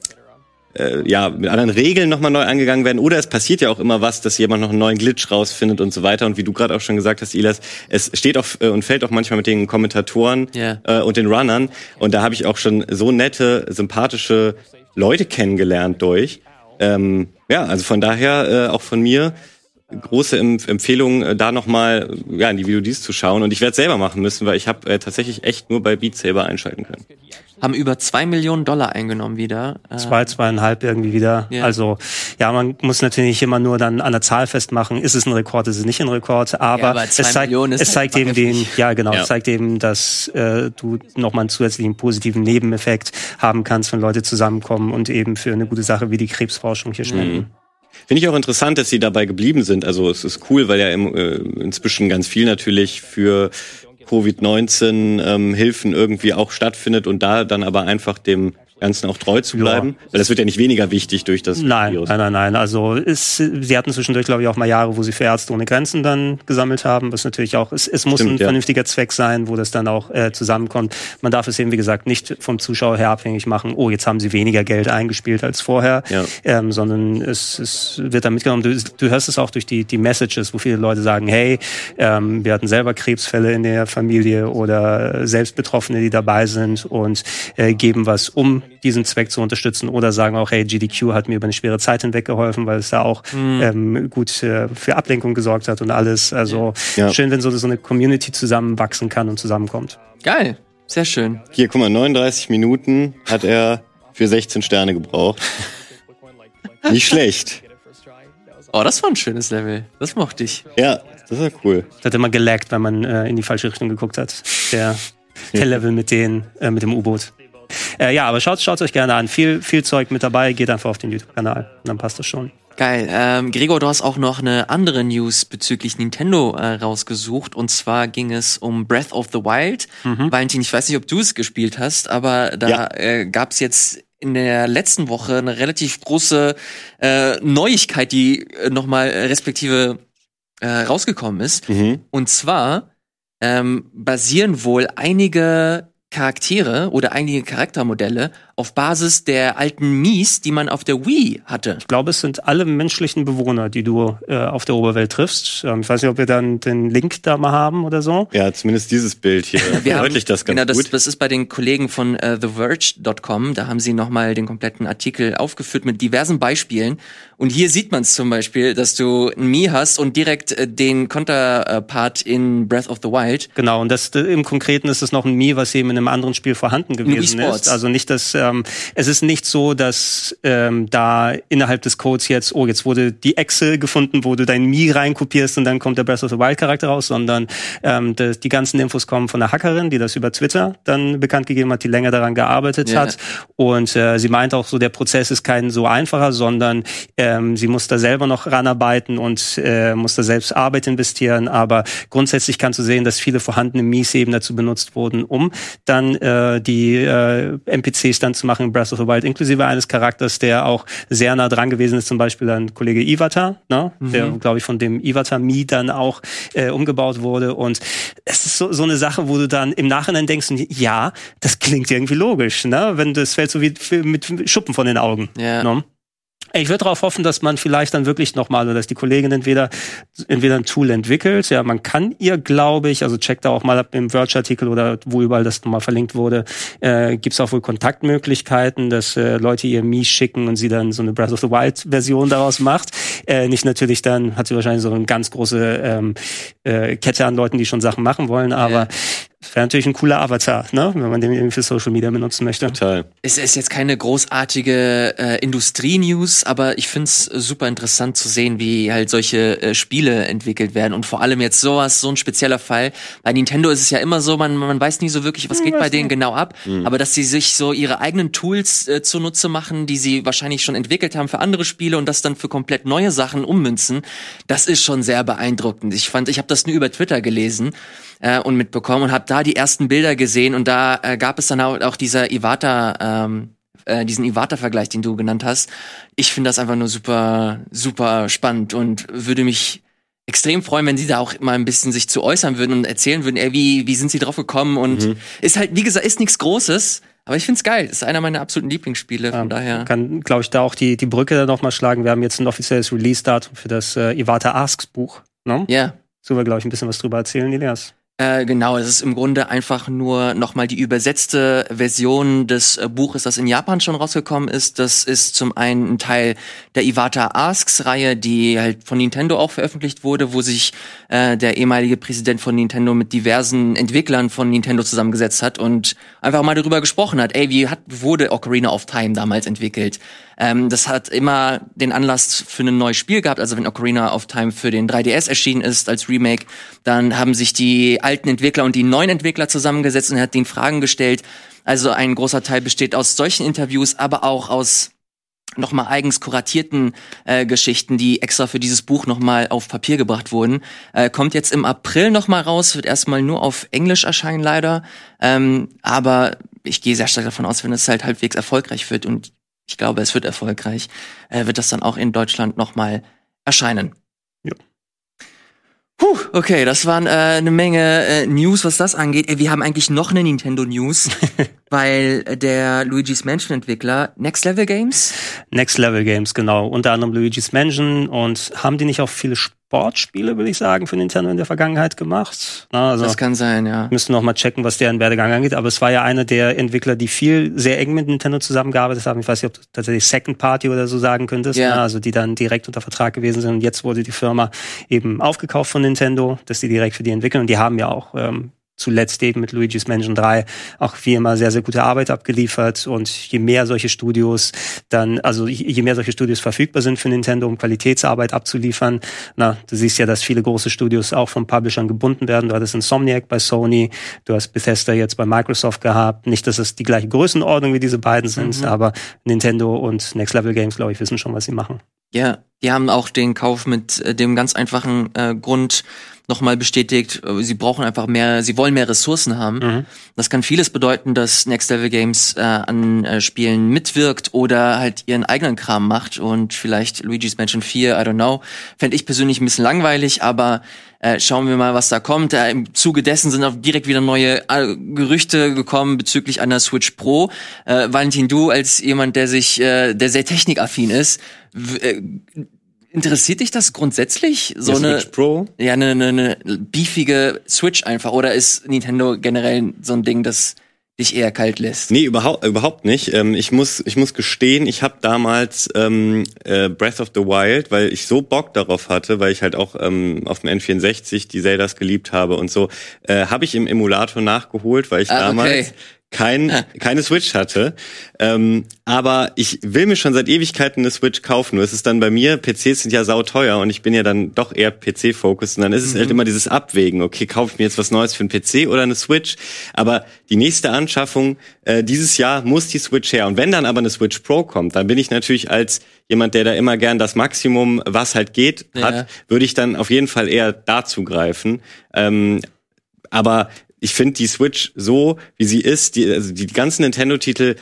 B: äh, ja, mit anderen Regeln nochmal neu angegangen werden. Oder es passiert ja auch immer was, dass jemand noch einen neuen Glitch rausfindet und so weiter. Und wie du gerade auch schon gesagt hast, Ilas, es steht auch äh, und fällt auch manchmal mit den Kommentatoren
C: Ja.
B: äh, und den Runnern. Und da habe ich auch schon so nette, sympathische Leute kennengelernt durch. Ähm, ja, also von daher äh, auch von mir große Em Empfehlung, äh, da nochmal ja, in die VODs zu schauen. Und ich werde selber machen müssen, weil ich habe äh, tatsächlich echt nur bei Beat Saber einschalten können.
C: Haben über zwei Millionen Dollar eingenommen wieder. Äh,
A: Zwei, zweieinhalb irgendwie wieder.
C: Ja.
A: Also ja, man muss natürlich nicht immer nur dann an der Zahl festmachen, ist es ein Rekord, ist es nicht ein Rekord, aber,
C: Ja, aber zwei
A: es zeigt, es zeigt eben den, ja genau,
B: Ja.
A: es zeigt eben, dass äh, du nochmal einen zusätzlichen positiven Nebeneffekt haben kannst, wenn Leute zusammenkommen und eben für eine gute Sache wie die Krebsforschung hier spenden.
B: Finde ich auch interessant, dass sie dabei geblieben sind. Also es ist cool, weil ja im, äh, inzwischen ganz viel natürlich für Covid-19 ähm, Hilfen irgendwie auch stattfindet und da dann aber einfach dem Ganzen auch treu zu
A: Ja.
B: bleiben. Weil das wird ja nicht weniger wichtig durch das
A: Nein,
B: Virus.
A: nein, nein, nein. Also ist, sie hatten zwischendurch, glaube ich, auch mal Jahre, wo sie für Ärzte ohne Grenzen dann gesammelt haben, was natürlich auch, es, es muss
B: Stimmt,
A: ein
B: ja.
A: vernünftiger Zweck sein, wo das dann auch äh, zusammenkommt. Man darf es eben, wie gesagt, nicht vom Zuschauer her abhängig machen, oh, jetzt haben sie weniger Geld eingespielt als vorher,
B: Ja.
A: ähm, sondern es, es wird dann mitgenommen. Du, du hörst es auch durch die, die Messages, wo viele Leute sagen, hey, ähm, wir hatten selber Krebsfälle in der Familie oder selbst Betroffene, die dabei sind und äh, geben was, um diesen Zweck zu unterstützen oder sagen auch, hey, GDQ hat mir über eine schwere Zeit hinweg geholfen, weil es da auch ähm, gut äh, für Ablenkung gesorgt hat und alles. Also
B: Ja.
A: schön, wenn so, so eine Community zusammenwachsen kann und zusammenkommt.
C: Geil, sehr schön.
B: Hier, guck mal, 39 Minuten hat er für 16 Sterne gebraucht. Nicht schlecht.
C: Oh, das war ein schönes Level. Das mochte ich.
B: Ja, das ja cool.
A: Das hat immer gelaggt, wenn man äh, in die falsche Richtung geguckt hat. Der, der Level mit, den, äh, mit dem U-Boot. Äh, ja, aber schaut schaut euch gerne an. Viel, viel Zeug mit dabei. Geht einfach auf den YouTube-Kanal. Und dann passt das schon.
C: Geil. Ähm, Gregor, du hast auch noch eine andere News bezüglich Nintendo äh, rausgesucht. Und zwar ging es um Breath of the Wild. Valentin, ich weiß nicht, ob du es gespielt hast, aber da
B: Ja.
C: äh, gab es jetzt in der letzten Woche eine relativ große äh, Neuigkeit, die äh, nochmal äh, respektive äh, rausgekommen ist.
B: Mhm.
C: Und zwar ähm, basieren wohl einige Charaktere oder einige Charaktermodelle auf Basis der alten Mies, die man auf der Wii hatte.
A: Ich glaube, es sind alle menschlichen Bewohner, die du äh, auf der Oberwelt triffst. Ähm, ich weiß nicht, ob wir dann den Link da mal haben oder so.
B: Ja, zumindest dieses Bild hier *laughs*
C: Wir haben-
B: verdeutlicht das ganz
C: genau, das,
B: gut.
C: das ist bei den Kollegen von äh, TheVerge.com. Da haben sie nochmal den kompletten Artikel aufgeführt mit diversen Beispielen. Und hier sieht man es zum Beispiel, dass du ein Mii hast und direkt äh, den Konterpart in Breath of the Wild.
A: Genau, und das im Konkreten ist es noch ein Mii, was eben in einem anderen Spiel vorhanden gewesen ist. Also nicht, dass ähm, es ist nicht so, dass ähm, da innerhalb des Codes jetzt, oh, jetzt wurde die Exe gefunden, wo du dein Mii reinkopierst und dann kommt der Breath of the Wild Charakter raus, sondern ähm, das, die ganzen Infos kommen von einer Hackerin, die das über Twitter dann bekannt gegeben hat, die länger daran gearbeitet
C: Ja.
A: hat. Und äh, sie meint auch so, der Prozess ist kein so einfacher, sondern ähm, sie muss da selber noch ranarbeiten und äh, muss da selbst Arbeit investieren. Aber grundsätzlich kannst du sehen, dass viele vorhandene Mies eben dazu benutzt wurden, um dann äh, die äh, NPCs dann zu machen in Breath of the Wild, inklusive eines Charakters, der auch sehr nah dran gewesen ist, zum Beispiel ein Kollege Iwata, ne? der, glaube ich, von dem Iwata-Mii dann auch äh, umgebaut wurde. Und es ist so, so eine Sache, wo du dann im Nachhinein denkst, ja, das klingt irgendwie logisch, ne? Wenn das fällt so wie mit Schuppen von den Augen.
C: Ja.
A: Ne? Ich würde darauf hoffen, dass man vielleicht dann wirklich nochmal, oder dass die Kollegin entweder, entweder ein Tool entwickelt. Ja, man kann ihr, glaube ich, also checkt da auch mal ab im Verge-Artikel oder wo überall das nochmal verlinkt wurde, äh, gibt es auch wohl Kontaktmöglichkeiten, dass äh, Leute ihr Mies schicken und sie dann so eine Breath of the Wild-Version daraus macht. Äh, nicht natürlich dann, hat sie wahrscheinlich so eine ganz große ähm, äh, Kette an Leuten, die schon Sachen machen wollen, aber wäre natürlich ein cooler Avatar, ne? wenn man den irgendwie für Social Media benutzen möchte.
B: Total.
C: Es ist jetzt keine großartige äh, Industrie-News, aber ich find's super interessant zu sehen, wie halt solche äh, Spiele entwickelt werden und vor allem jetzt sowas, so ein spezieller Fall. Bei Nintendo ist es ja immer so, man, man weiß nie so wirklich, was geht bei denen genau ab, aber dass sie sich so ihre eigenen Tools äh, zunutze machen, die sie wahrscheinlich schon entwickelt haben für andere Spiele und das dann für komplett neue Sachen ummünzen, das ist schon sehr beeindruckend. Ich fand, ich habe das nur über Twitter gelesen äh, und mitbekommen und habe da die ersten Bilder gesehen und da äh, gab es dann auch, dieser Iwata, ähm, äh, diesen Iwata-Vergleich, den du genannt hast. Ich finde das einfach nur super, super spannend und würde mich extrem freuen, wenn sie da auch mal ein bisschen sich zu äußern würden und erzählen würden, ey, wie, wie sind sie drauf gekommen und ist halt, wie gesagt, ist nichts Großes, aber ich find's geil. Ist einer meiner absoluten Lieblingsspiele, von daher.
A: Kann, glaube ich, da auch die, die Brücke dann nochmal schlagen. Wir haben jetzt ein offizielles Release-Datum für das äh, Iwata Asks Buch. Ne?
C: Ja.
A: So wir, glaube ich, ein bisschen was drüber erzählen, Elias.
C: Äh, genau, es ist im Grunde einfach nur nochmal die übersetzte Version des äh, Buches, das in Japan schon rausgekommen ist. Das ist zum einen ein Teil der Iwata Asks-Reihe, die halt von Nintendo auch veröffentlicht wurde, wo sich äh, der ehemalige Präsident von Nintendo mit diversen Entwicklern von Nintendo zusammengesetzt hat und einfach mal darüber gesprochen hat, ey, wie hat, wurde Ocarina of Time damals entwickelt? Ähm, das hat immer den Anlass für ein neues Spiel gehabt. Also wenn Ocarina of Time für den 3DS erschienen ist als Remake, dann haben sich die alten Entwickler und die neuen Entwickler zusammengesetzt und hat den Fragen gestellt. Also ein großer Teil besteht aus solchen Interviews, aber auch aus nochmal eigens kuratierten äh, Geschichten, die extra für dieses Buch nochmal auf Papier gebracht wurden. Äh, kommt jetzt im April nochmal raus, wird erstmal nur auf Englisch erscheinen leider. Ähm, aber ich gehe sehr stark davon aus, wenn es halt halbwegs erfolgreich wird und ich glaube, es wird erfolgreich, äh, wird das dann auch in Deutschland nochmal erscheinen.
A: Ja.
C: Puh, okay, das waren äh, eine Menge äh, News, was das angeht. Ey, wir haben eigentlich noch eine Nintendo News, *laughs* weil der Luigi's Mansion Entwickler Next Level Games.
A: Next Level Games, genau. Unter anderem Luigi's Mansion und haben die nicht auch viele Sportspiele, würde ich sagen, für Nintendo in der Vergangenheit gemacht?
C: Na, also das kann sein, ja.
A: Müssen noch mal checken, was deren Werdegang angeht. Aber es war ja einer der Entwickler, die viel sehr eng mit Nintendo zusammengearbeitet haben. Ich weiß nicht, ob du tatsächlich Second Party oder so sagen könntest.
C: Ja.
A: Na, also die dann direkt unter Vertrag gewesen sind. Und jetzt wurde die Firma eben aufgekauft von Nintendo, dass die direkt für die entwickeln. Und die haben ja auch ähm, zuletzt eben mit Luigi's Mansion 3 auch wie immer sehr, sehr gute Arbeit abgeliefert und je mehr solche Studios dann, also je mehr solche Studios verfügbar sind für Nintendo, um Qualitätsarbeit abzuliefern, na, du siehst ja, dass viele große Studios auch von Publishern gebunden werden. Du hattest Insomniac bei Sony, du hast Bethesda jetzt bei Microsoft gehabt. Nicht, dass es die gleiche Größenordnung wie diese beiden sind,
C: Mhm.
A: aber Nintendo und Next Level Games, glaube ich, wissen schon, was sie machen.
C: Ja, die haben auch den Kauf mit äh, dem ganz einfachen äh, Grund nochmal bestätigt, äh, sie brauchen einfach mehr, sie wollen mehr Ressourcen haben.
A: Mhm.
C: Das kann vieles bedeuten, dass Next Level Games äh, an äh, Spielen mitwirkt oder halt ihren eigenen Kram macht und vielleicht Luigi's Mansion 4, I don't know. Fände ich persönlich ein bisschen langweilig, aber äh, schauen wir mal, was da kommt. Äh, Im Zuge dessen sind auch direkt wieder neue äh, Gerüchte gekommen bezüglich einer Switch Pro. Äh, Valentin, du als jemand, der sich, äh, der sehr technikaffin ist, interessiert dich das grundsätzlich? So eine,
B: Switch Pro?
C: ja, eine, eine, eine beefige Switch einfach. Oder ist Nintendo generell so ein Ding, das dich eher kalt lässt?
B: Nee, überhaupt, überhaupt nicht. Ähm, ich, muss, ich muss gestehen, ich habe damals ähm, äh, Breath of the Wild, weil ich so Bock darauf hatte, weil ich halt auch ähm, auf dem N64 die Zeldas geliebt habe und so, äh, habe ich im Emulator nachgeholt, weil ich
C: Ah, okay.
B: Kein, *laughs* keine Switch hatte. Ähm, aber ich will mir schon seit Ewigkeiten eine Switch kaufen. Nur ist es dann bei mir, PCs sind ja sauteuer und ich bin ja dann doch eher PC-focused. Und dann ist es halt immer dieses Abwägen, okay, kaufe ich mir jetzt was Neues für einen PC oder eine Switch? Aber die nächste Anschaffung äh, dieses Jahr muss die Switch her. Und wenn dann aber eine Switch Pro kommt, dann bin ich natürlich als jemand, der da immer gern das Maximum, was halt geht,
C: Ja.
B: hat, würde ich dann auf jeden Fall eher dazu greifen. Ähm, aber ich finde die Switch so, wie sie ist, die, also die ganzen Nintendo-Titel,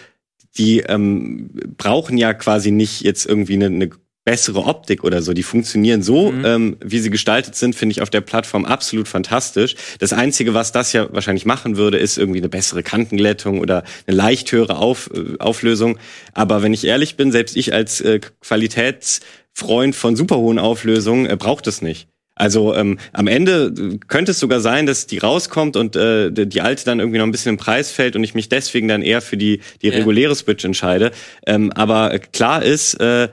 B: die ähm, brauchen ja quasi nicht jetzt irgendwie eine, eine bessere Optik oder so. Die funktionieren so, ähm, wie sie gestaltet sind, finde ich auf der Plattform absolut fantastisch. Das Einzige, was das ja wahrscheinlich machen würde, ist irgendwie eine bessere Kantenglättung oder eine leicht höhere Auf, äh, Auflösung. Aber wenn ich ehrlich bin, selbst ich als äh, Qualitätsfreund von super hohen Auflösungen äh, braucht es nicht. Also ähm, am Ende äh, könnte es sogar sein, dass die rauskommt und äh, die alte dann irgendwie noch ein bisschen im Preis fällt und ich mich deswegen dann eher für die die
C: Ja.
B: reguläre Switch entscheide. Ähm, aber äh, klar ist, äh,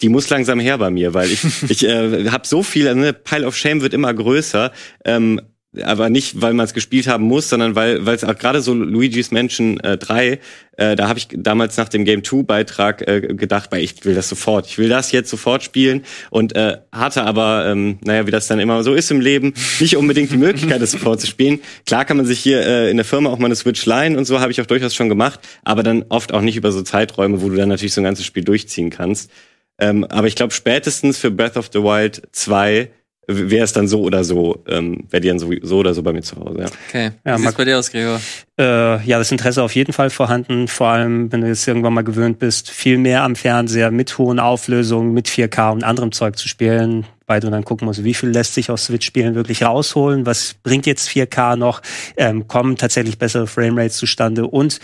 B: die muss langsam her bei mir, weil ich *laughs* ich äh, habe so viel, also, ne, Pile of Shame wird immer größer. Ähm, aber nicht, weil man es gespielt haben muss, sondern weil weil es auch gerade so Luigi's Mansion äh, 3, äh, da habe ich damals nach dem Game 2 Beitrag äh, gedacht, weil ich will das sofort, ich will das jetzt sofort spielen und äh, hatte aber, ähm, naja, wie das dann immer so ist im Leben, nicht unbedingt die Möglichkeit, das sofort zu spielen. Klar kann man sich hier äh, in der Firma auch mal eine Switch leihen und so habe ich auch durchaus schon gemacht, aber dann oft auch nicht über so Zeiträume, wo du dann natürlich so ein ganzes Spiel durchziehen kannst. Ähm, aber ich glaube, spätestens für Breath of the Wild 2 wäre es dann so oder so, ähm, wäre die dann so, so oder so bei mir zu Hause. Ja.
C: Okay.
A: Ja,
C: Wie sieht's bei dir aus, Gregor?
A: Äh, ja, das Interesse auf jeden Fall vorhanden, vor allem wenn du jetzt irgendwann mal gewöhnt bist, viel mehr am Fernseher mit hohen Auflösungen, mit 4K und anderem Zeug zu spielen, weil du dann gucken musst, wie viel lässt sich aus Switch-Spielen wirklich rausholen, was bringt jetzt 4K noch, ähm, kommen tatsächlich bessere Framerates zustande und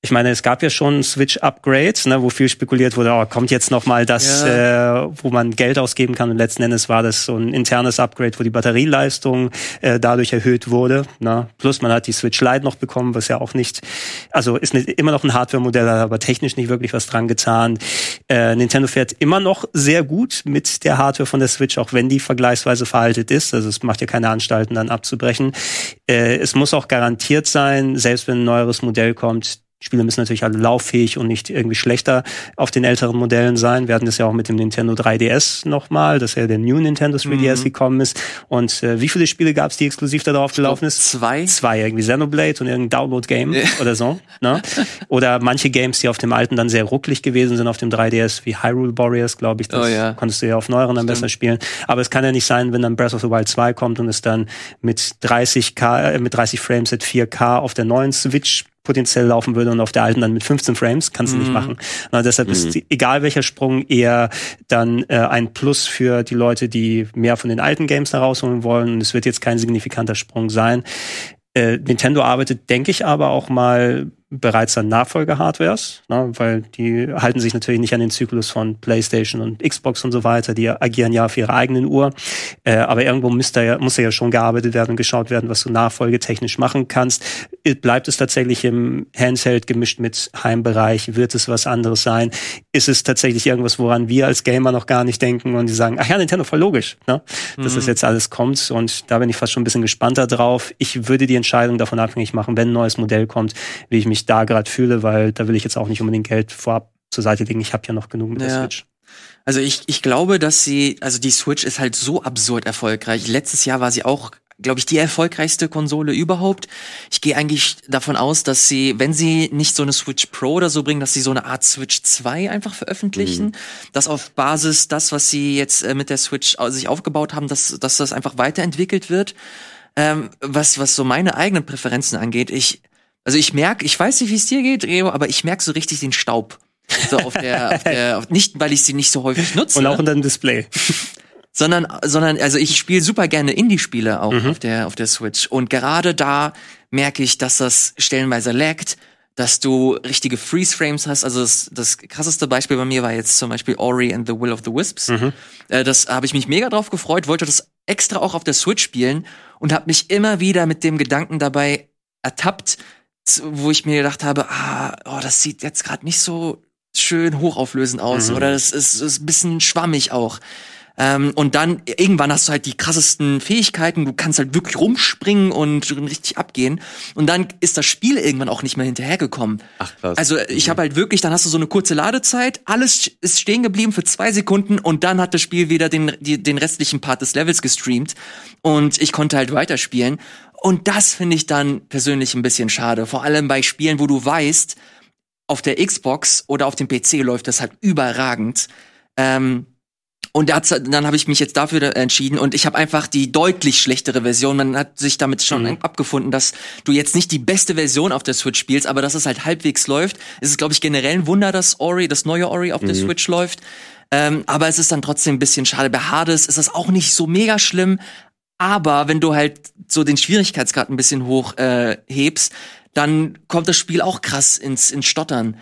A: ich meine, es gab ja schon Switch-Upgrades, ne, wo viel spekuliert wurde, oh, kommt jetzt noch mal das, ja. äh, wo man Geld ausgeben kann. Und letzten Endes war das so ein internes Upgrade, wo die Batterieleistung äh, dadurch erhöht wurde. Ne? Plus man hat die Switch Lite noch bekommen, was ja auch nicht, also ist nicht, immer noch ein Hardware-Modell, aber technisch nicht wirklich was dran getan. Äh, Nintendo fährt immer noch sehr gut mit der Hardware von der Switch, auch wenn die vergleichsweise veraltet ist. Also es macht ja keine Anstalten, dann abzubrechen. Äh, es muss auch garantiert sein, selbst wenn ein neueres Modell kommt, Spiele müssen natürlich alle lauffähig und nicht irgendwie schlechter auf den älteren Modellen sein. Wir hatten das ja auch mit dem Nintendo 3DS nochmal, dass ja der New Nintendo 3DS mhm. gekommen ist. Und äh, wie viele Spiele gab es, die exklusiv da drauf gelaufen ist?
C: Zwei.
A: Zwei, irgendwie Xenoblade und irgendein Download-Game oder so. Ne? *laughs* Oder manche Games, die auf dem alten dann sehr rucklig gewesen sind, auf dem 3DS, wie Hyrule Warriors, glaube ich. Das oh, ja. konntest du ja auf neueren dann Stimmt. besser spielen. Aber es kann ja nicht sein, wenn dann Breath of the Wild 2 kommt und es dann mit 30K, äh, mit 30 Frames at 4K auf der neuen Switch potenziell laufen würde und auf der alten dann mit 15 Frames, kannst du mhm. nicht machen. Na, deshalb mhm. ist egal welcher Sprung eher dann äh, ein Plus für die Leute, die mehr von den alten Games da rausholen wollen. Und es wird jetzt kein signifikanter Sprung sein. Äh, Nintendo arbeitet, denke ich, aber auch mal bereits an Nachfolger-Hardwares, ne, weil die halten sich natürlich nicht an den Zyklus von PlayStation und Xbox und so weiter, die agieren ja auf ihrer eigenen Uhr, äh, aber irgendwo muss da ja, muss ja schon gearbeitet werden und geschaut werden, was du nachfolgetechnisch machen kannst. Bleibt es tatsächlich im Handheld gemischt mit Heimbereich? Wird es was anderes sein? Ist es tatsächlich irgendwas, woran wir als Gamer noch gar nicht denken und die sagen, ach ja, Nintendo, voll logisch, ne, dass mhm. das jetzt alles kommt und da bin ich fast schon ein bisschen gespannter drauf. Ich würde die Entscheidung davon abhängig machen, wenn ein neues Modell kommt, wie ich mich da gerade fühle, weil da will ich jetzt auch nicht unbedingt Geld vorab zur Seite legen. Ich habe ja noch genug mit ja. der Switch.
C: Also ich, ich glaube, dass sie, also die Switch ist halt so absurd erfolgreich. Letztes Jahr war sie auch, glaube ich, die erfolgreichste Konsole überhaupt. Ich gehe eigentlich davon aus, dass sie, wenn sie nicht so eine Switch Pro oder so bringen, dass sie so eine Art Switch 2 einfach veröffentlichen. Mhm. Dass auf Basis das, was sie jetzt äh, mit der Switch sich aufgebaut haben, dass, dass das einfach weiterentwickelt wird. Ähm, was, was so meine eigenen Präferenzen angeht, ich, also ich merke, ich weiß nicht, wie es dir geht, Reo, aber ich merke so richtig den Staub. So auf der, auf der auf, *laughs* nicht, weil ich sie nicht so häufig nutze.
A: Und auch in deinem Display. *laughs*
C: sondern, sondern, also ich spiele super gerne Indie-Spiele auch mhm. auf der, auf der Switch. Und gerade da merke ich, dass das stellenweise laggt, dass du richtige Freeze-Frames hast. Also das, das krasseste Beispiel bei mir war jetzt zum Beispiel Ori and the Will of the Wisps. Mhm. Äh, das habe ich mich mega drauf gefreut, wollte das extra auch auf der Switch spielen und habe mich immer wieder mit dem Gedanken dabei ertappt, wo ich mir gedacht habe, ah, oh, das sieht jetzt gerade nicht so schön hochauflösend aus mhm. oder das ist, ist ein bisschen schwammig auch. Ähm, und dann irgendwann hast du halt die krassesten Fähigkeiten, du kannst halt wirklich rumspringen und richtig abgehen. Und dann ist das Spiel irgendwann auch nicht mehr hinterhergekommen. Ach krass. Also ich habe halt wirklich, dann hast du so eine kurze Ladezeit, alles ist stehen geblieben für zwei Sekunden und dann hat das Spiel wieder den, die, den restlichen Part des Levels gestreamt und ich konnte halt weiterspielen. Und das finde ich dann persönlich ein bisschen schade. Vor allem bei Spielen, wo du weißt, auf der Xbox oder auf dem PC läuft das halt überragend. Ähm, und dann habe ich mich jetzt dafür entschieden und ich habe einfach die deutlich schlechtere Version. Man hat sich damit schon mhm. abgefunden, dass du jetzt nicht die beste Version auf der Switch spielst, aber dass es halt halbwegs läuft. Es ist, glaube ich, generell ein Wunder, dass Ori, das neue Ori auf mhm. der Switch läuft. Ähm, aber es ist dann trotzdem ein bisschen schade. Bei Hades ist das auch nicht so mega schlimm, aber wenn du halt so den Schwierigkeitsgrad ein bisschen hoch äh, hebst, dann kommt das Spiel auch krass ins, ins Stottern.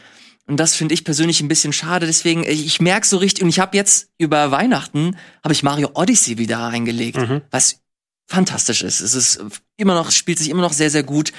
C: Und das finde ich persönlich ein bisschen schade. Deswegen, ich merke so richtig, und ich habe jetzt über Weihnachten, habe ich Mario Odyssey wieder eingelegt, mhm. was fantastisch ist. Es ist immer noch, spielt sich immer noch sehr, sehr gut.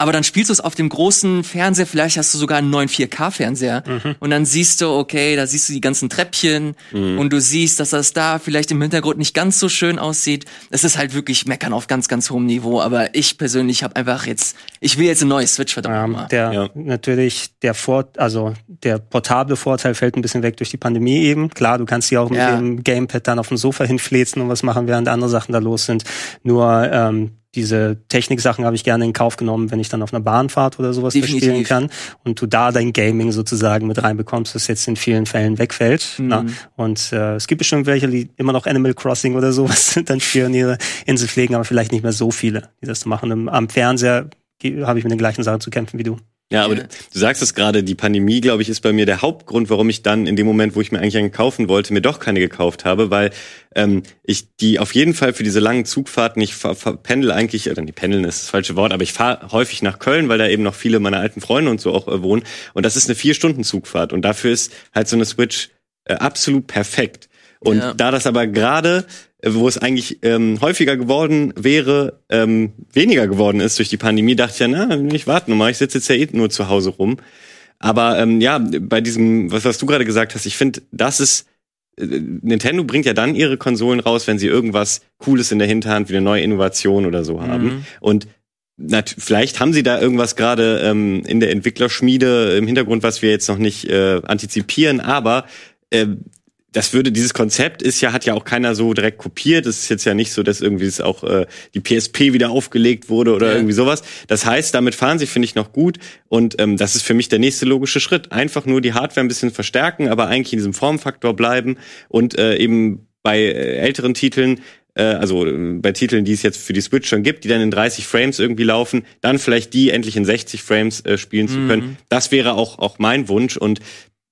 C: Aber dann spielst du es auf dem großen Fernseher, vielleicht hast du sogar einen neuen 4K-Fernseher. Mhm. Und dann siehst du, okay, da siehst du die ganzen Treppchen mhm. und du siehst, dass das da vielleicht im Hintergrund nicht ganz so schön aussieht. Es ist halt wirklich meckern auf ganz, ganz hohem Niveau. Aber ich persönlich habe einfach jetzt, ich will jetzt ein neues Switch verdammt
A: ähm, mal. Der ja. natürlich der Vor also der portable Vorteil fällt ein bisschen weg durch die Pandemie eben. Klar, du kannst sie auch mit ja. dem Gamepad dann auf dem Sofa hinfläzen und was machen, während andere Sachen da los sind. Nur ähm, diese Techniksachen habe ich gerne in Kauf genommen, wenn ich dann auf einer Bahnfahrt oder sowas Definitiv. verspielen kann und du da dein Gaming sozusagen mit reinbekommst, das jetzt in vielen Fällen wegfällt. Mhm. Na? Und äh, es gibt bestimmt welche, die immer noch Animal Crossing oder sowas *laughs* dann spielen, ihre Insel pflegen, aber vielleicht nicht mehr so viele, die das machen. Am Fernseher habe ich mit den gleichen Sachen zu kämpfen wie du.
B: Ja, aber du sagst es gerade, die Pandemie, glaube ich, ist bei mir der Hauptgrund, warum ich dann in dem Moment, wo ich mir eigentlich einen kaufen wollte, mir doch keine gekauft habe, weil ähm, ich die auf jeden Fall für diese langen Zugfahrten, ich ver- ver- pendel eigentlich, oder nee, pendeln ist das falsche Wort, aber ich fahre häufig nach Köln, weil da eben noch viele meiner alten Freunde und so auch äh, wohnen. Und das ist eine vier Stunden Zugfahrt und dafür ist halt so eine Switch äh, absolut perfekt. Und
C: Ja.
B: da das aber gerade, wo es eigentlich ähm, häufiger geworden wäre, ähm, weniger geworden ist durch die Pandemie, dachte ich ja, na, ich warte nur mal, ich sitze jetzt ja eh nur zu Hause rum. Aber ähm, ja, bei diesem, was, was du gerade gesagt hast, ich finde, das ist äh, Nintendo bringt ja dann ihre Konsolen raus, wenn sie irgendwas Cooles in der Hinterhand, wie eine neue Innovation oder so haben. Und nat vielleicht haben sie da irgendwas gerade ähm, in der Entwicklerschmiede im Hintergrund, was wir jetzt noch nicht äh, antizipieren, aber äh, das würde, dieses Konzept ist ja, hat ja auch keiner so direkt kopiert. Es ist jetzt ja nicht so, dass irgendwie es auch äh, die PSP wieder aufgelegt wurde oder
C: Ja.
B: irgendwie sowas. Das heißt, damit fahren sie, finde ich, noch gut. Und ähm, das ist für mich der nächste logische Schritt. Einfach nur die Hardware ein bisschen verstärken, aber eigentlich in diesem Formfaktor bleiben und äh, eben bei äh, älteren Titeln äh, also äh, bei Titeln, die es jetzt für die Switch schon gibt, die dann in 30 Frames irgendwie laufen, dann vielleicht die endlich in 60 Frames äh, spielen zu können. Das wäre auch, auch mein Wunsch und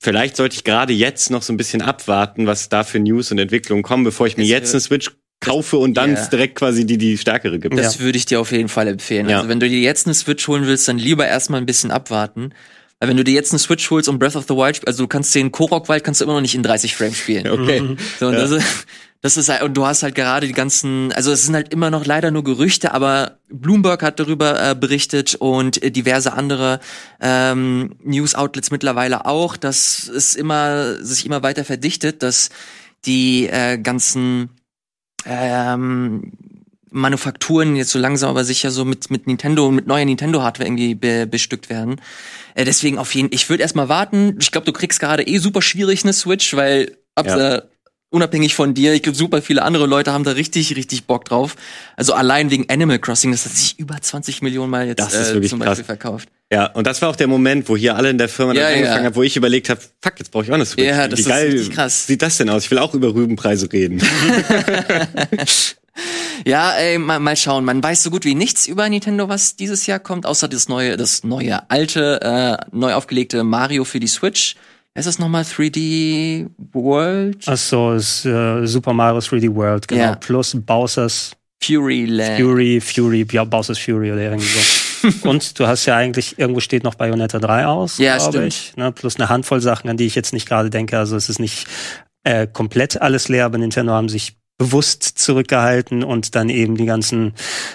B: vielleicht sollte ich gerade jetzt noch so ein bisschen abwarten, was da für News und Entwicklungen kommen, bevor ich mir
C: Das,
B: jetzt eine Switch kaufe und dann
C: Ja.
B: direkt quasi die, die stärkere gibt.
C: Das würde ich dir auf jeden Fall empfehlen.
B: Ja.
C: Also wenn du dir jetzt eine Switch holen willst, dann lieber erstmal ein bisschen abwarten. Weil wenn du dir jetzt eine Switch holst und Breath of the Wild, spielst, also du kannst den Korok-Wald kannst du immer noch nicht in 30 Frames spielen. *laughs*
B: Okay.
C: So, und das, ist, das ist halt, und du hast halt gerade die ganzen, also es sind halt immer noch leider nur Gerüchte, aber Bloomberg hat darüber äh, berichtet und äh, diverse andere ähm, News-Outlets mittlerweile auch, dass es immer sich immer weiter verdichtet, dass die äh, ganzen ähm, Manufakturen jetzt so langsam aber sicher so mit mit Nintendo und mit neuer Nintendo Hardware irgendwie be bestückt werden. Äh, deswegen auf jeden ich würde erstmal warten. Ich glaube, du kriegst gerade eh super schwierig eine Switch, weil ab,
B: Ja.
C: äh, unabhängig von dir, ich glaube super viele andere Leute haben da richtig richtig Bock drauf. Also allein wegen Animal Crossing, das hat sich über 20 Millionen mal jetzt
B: Das ist
C: äh,
B: wirklich
C: zum Beispiel
B: krass.
C: verkauft.
B: Ja, und das war auch der Moment, wo hier alle in der Firma
C: Ja,
B: dann
C: ja.
B: angefangen haben, wo ich überlegt habe, fuck, jetzt brauche ich auch eine Switch.
C: Ja, das
B: Wie
C: ist
B: geil
C: richtig krass.
B: sieht das denn aus? Ich will auch über Rübenpreise reden. *laughs* *laughs*
C: Ja, ey, mal, mal schauen. Man weiß so gut wie nichts über Nintendo, was dieses Jahr kommt, außer das neue, das neue, alte, äh, neu aufgelegte Mario für die Switch. Ist das nochmal 3D World?
A: Ach so, ist äh, Super Mario 3D World, genau.
C: Ja.
A: Plus Bowser's
C: Fury Land.
A: Fury, Fury, ja, Bowser's Fury oder irgendwie so. *laughs* Und du hast ja eigentlich, irgendwo steht noch Bayonetta 3 aus,
C: Ja,
A: glaube ich. Ne? Plus eine Handvoll Sachen, an die ich jetzt nicht gerade denke. Also es ist nicht äh, komplett alles leer, aber Nintendo haben sich bewusst zurückgehalten und dann eben die ganzen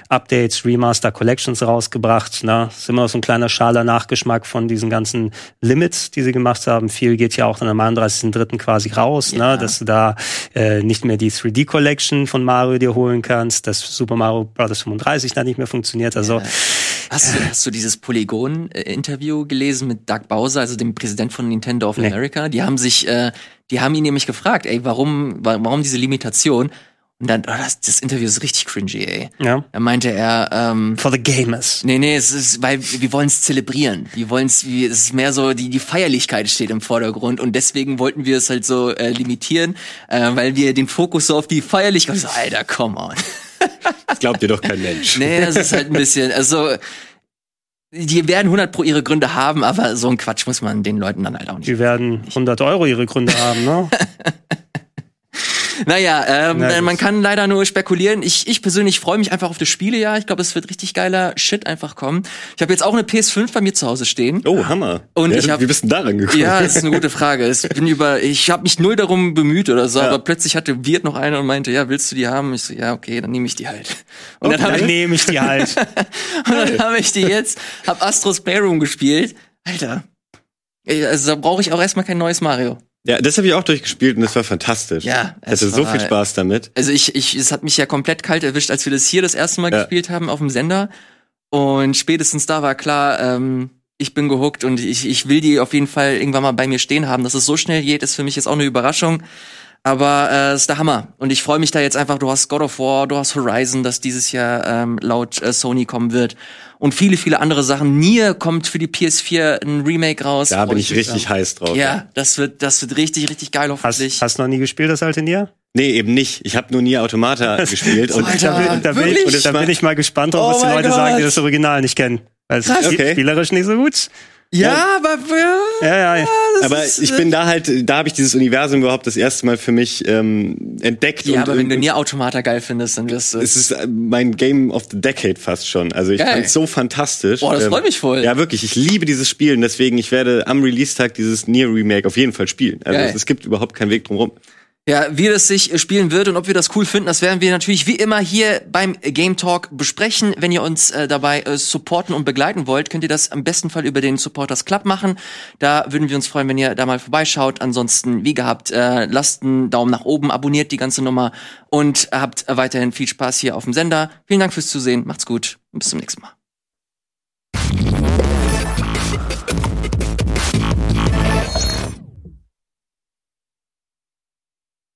A: Updates, Remaster, Collections rausgebracht. Ne? Ist immer noch so ein kleiner schaler Nachgeschmack von diesen ganzen Limits, die sie gemacht haben. Viel geht ja auch dann am 31.3. quasi raus,
C: Ja.
A: ne? dass du da äh, nicht mehr die 3D Collection von Mario dir holen kannst, dass Super Mario Bros. 35 da nicht mehr funktioniert. Also
C: Ja. Hast du, hast du dieses Polygon-Interview gelesen mit Doug Bowser, also dem Präsident von Nintendo of
A: Nee.
C: America? Die haben sich, äh, die haben ihn nämlich gefragt, ey, warum, wa- warum diese Limitation? Und dann, oh, das, das Interview ist richtig cringy, ey.
A: ja,
C: Da meinte er, ähm,
A: for the gamers.
C: Nee, nee, es ist, weil wir wollen es zelebrieren. Wir wollen es, es ist mehr so, die, die Feierlichkeit steht im Vordergrund und deswegen wollten wir es halt so äh, limitieren, äh, weil wir den Fokus so auf die Feierlichkeit, so, Alter, come on.
B: Das glaubt dir doch kein Mensch.
C: Nee, das ist halt ein bisschen, also, die werden 100 pro ihre Gründe haben, aber so ein Quatsch muss man den Leuten dann halt auch nicht.
A: Die werden 100 Euro ihre Gründe haben, ne? *laughs*
C: Naja, ähm,
A: Na
C: man kann leider nur spekulieren. Ich, ich persönlich freue mich einfach auf das Spielejahr. Ich glaube, es wird richtig geiler Shit einfach kommen. Ich habe jetzt auch eine PS5 bei mir zu Hause stehen.
B: Oh, Hammer.
C: Und
B: ja,
C: ich hab-
B: wie bist du denn daran gekommen?
C: Ja, das ist eine gute Frage. Ich bin über, ich habe mich null darum bemüht oder so,
B: Ja.
C: aber plötzlich hatte Wirt noch eine und meinte, ja, willst du die haben? Ich so, ja, okay, dann nehme ich die halt. Und dann habe
A: Dann
C: ich,
A: nehme ich die halt. *laughs*
C: und dann hab ich die jetzt, hab Astros Playroom gespielt. Alter. Also da brauche ich auch erstmal kein neues Mario.
B: Ja, das habe ich auch durchgespielt und das war fantastisch.
C: Ja,
B: Ich hatte
C: es
B: so
C: war-
B: viel Spaß damit.
C: Also ich, ich, es hat mich ja komplett kalt erwischt, als wir das hier das erste Mal
B: Ja.
C: gespielt haben auf dem Sender. Und spätestens da war klar, ähm, ich bin gehuckt und ich, ich will die auf jeden Fall irgendwann mal bei mir stehen haben. Dass es so schnell geht, ist für mich jetzt auch eine Überraschung. Aber äh, ist der Hammer. Und ich freue mich da jetzt einfach, du hast God of War, du hast Horizon, das dieses Jahr ähm, laut äh, Sony kommen wird. Und viele, viele andere Sachen. Nier kommt für die PS4 ein Remake raus.
B: Da bin ich richtig
C: drauf.
B: heiß drauf.
C: Ja, das wird, das wird richtig, richtig geil
A: Hast,
C: hoffentlich.
A: hast noch nie gespielt, das alte Nier?
B: Nee, eben nicht. Ich habe nur nie Automata *laughs* gespielt. Und
C: Alter.
A: da, bin, da, bin,
C: wirklich?
A: und da bin ich mal gespannt drauf,
C: Oh
A: was die Leute sagen, die
C: Gott.
A: das Original nicht kennen. Weil es
B: Krass.
A: ist
B: Okay.
A: spielerisch nicht so gut.
C: Ja, aber ja,
A: Ja, ja.
B: Aber ich
C: äh,
B: bin da halt, da habe ich dieses Universum überhaupt das erste Mal für mich ähm, entdeckt.
C: Ja, aber wenn du Nier Automata geil findest, dann wirst du.
B: es ist äh, mein Game of the Decade fast schon. Also ich fand's so fantastisch.
C: Boah, das
B: Ähm,
C: freut mich voll.
B: Ja, wirklich. Ich liebe dieses Spiel und deswegen, ich werde am Release-Tag dieses Nier Remake auf jeden Fall spielen. Also
C: Geil.
B: es gibt überhaupt keinen Weg drum rum.
C: Ja, wie das sich spielen wird und ob wir das cool finden, das werden wir natürlich wie immer hier beim Game Talk besprechen. Wenn ihr uns äh, dabei äh, supporten und begleiten wollt, könnt ihr das am besten Fall über den Supporters Club machen. Da würden wir uns freuen, wenn ihr da mal vorbeischaut. Ansonsten, wie gehabt, äh, lasst einen Daumen nach oben, abonniert die ganze Nummer und habt weiterhin viel Spaß hier auf dem Sender. Vielen Dank fürs Zusehen, macht's gut und bis zum nächsten Mal.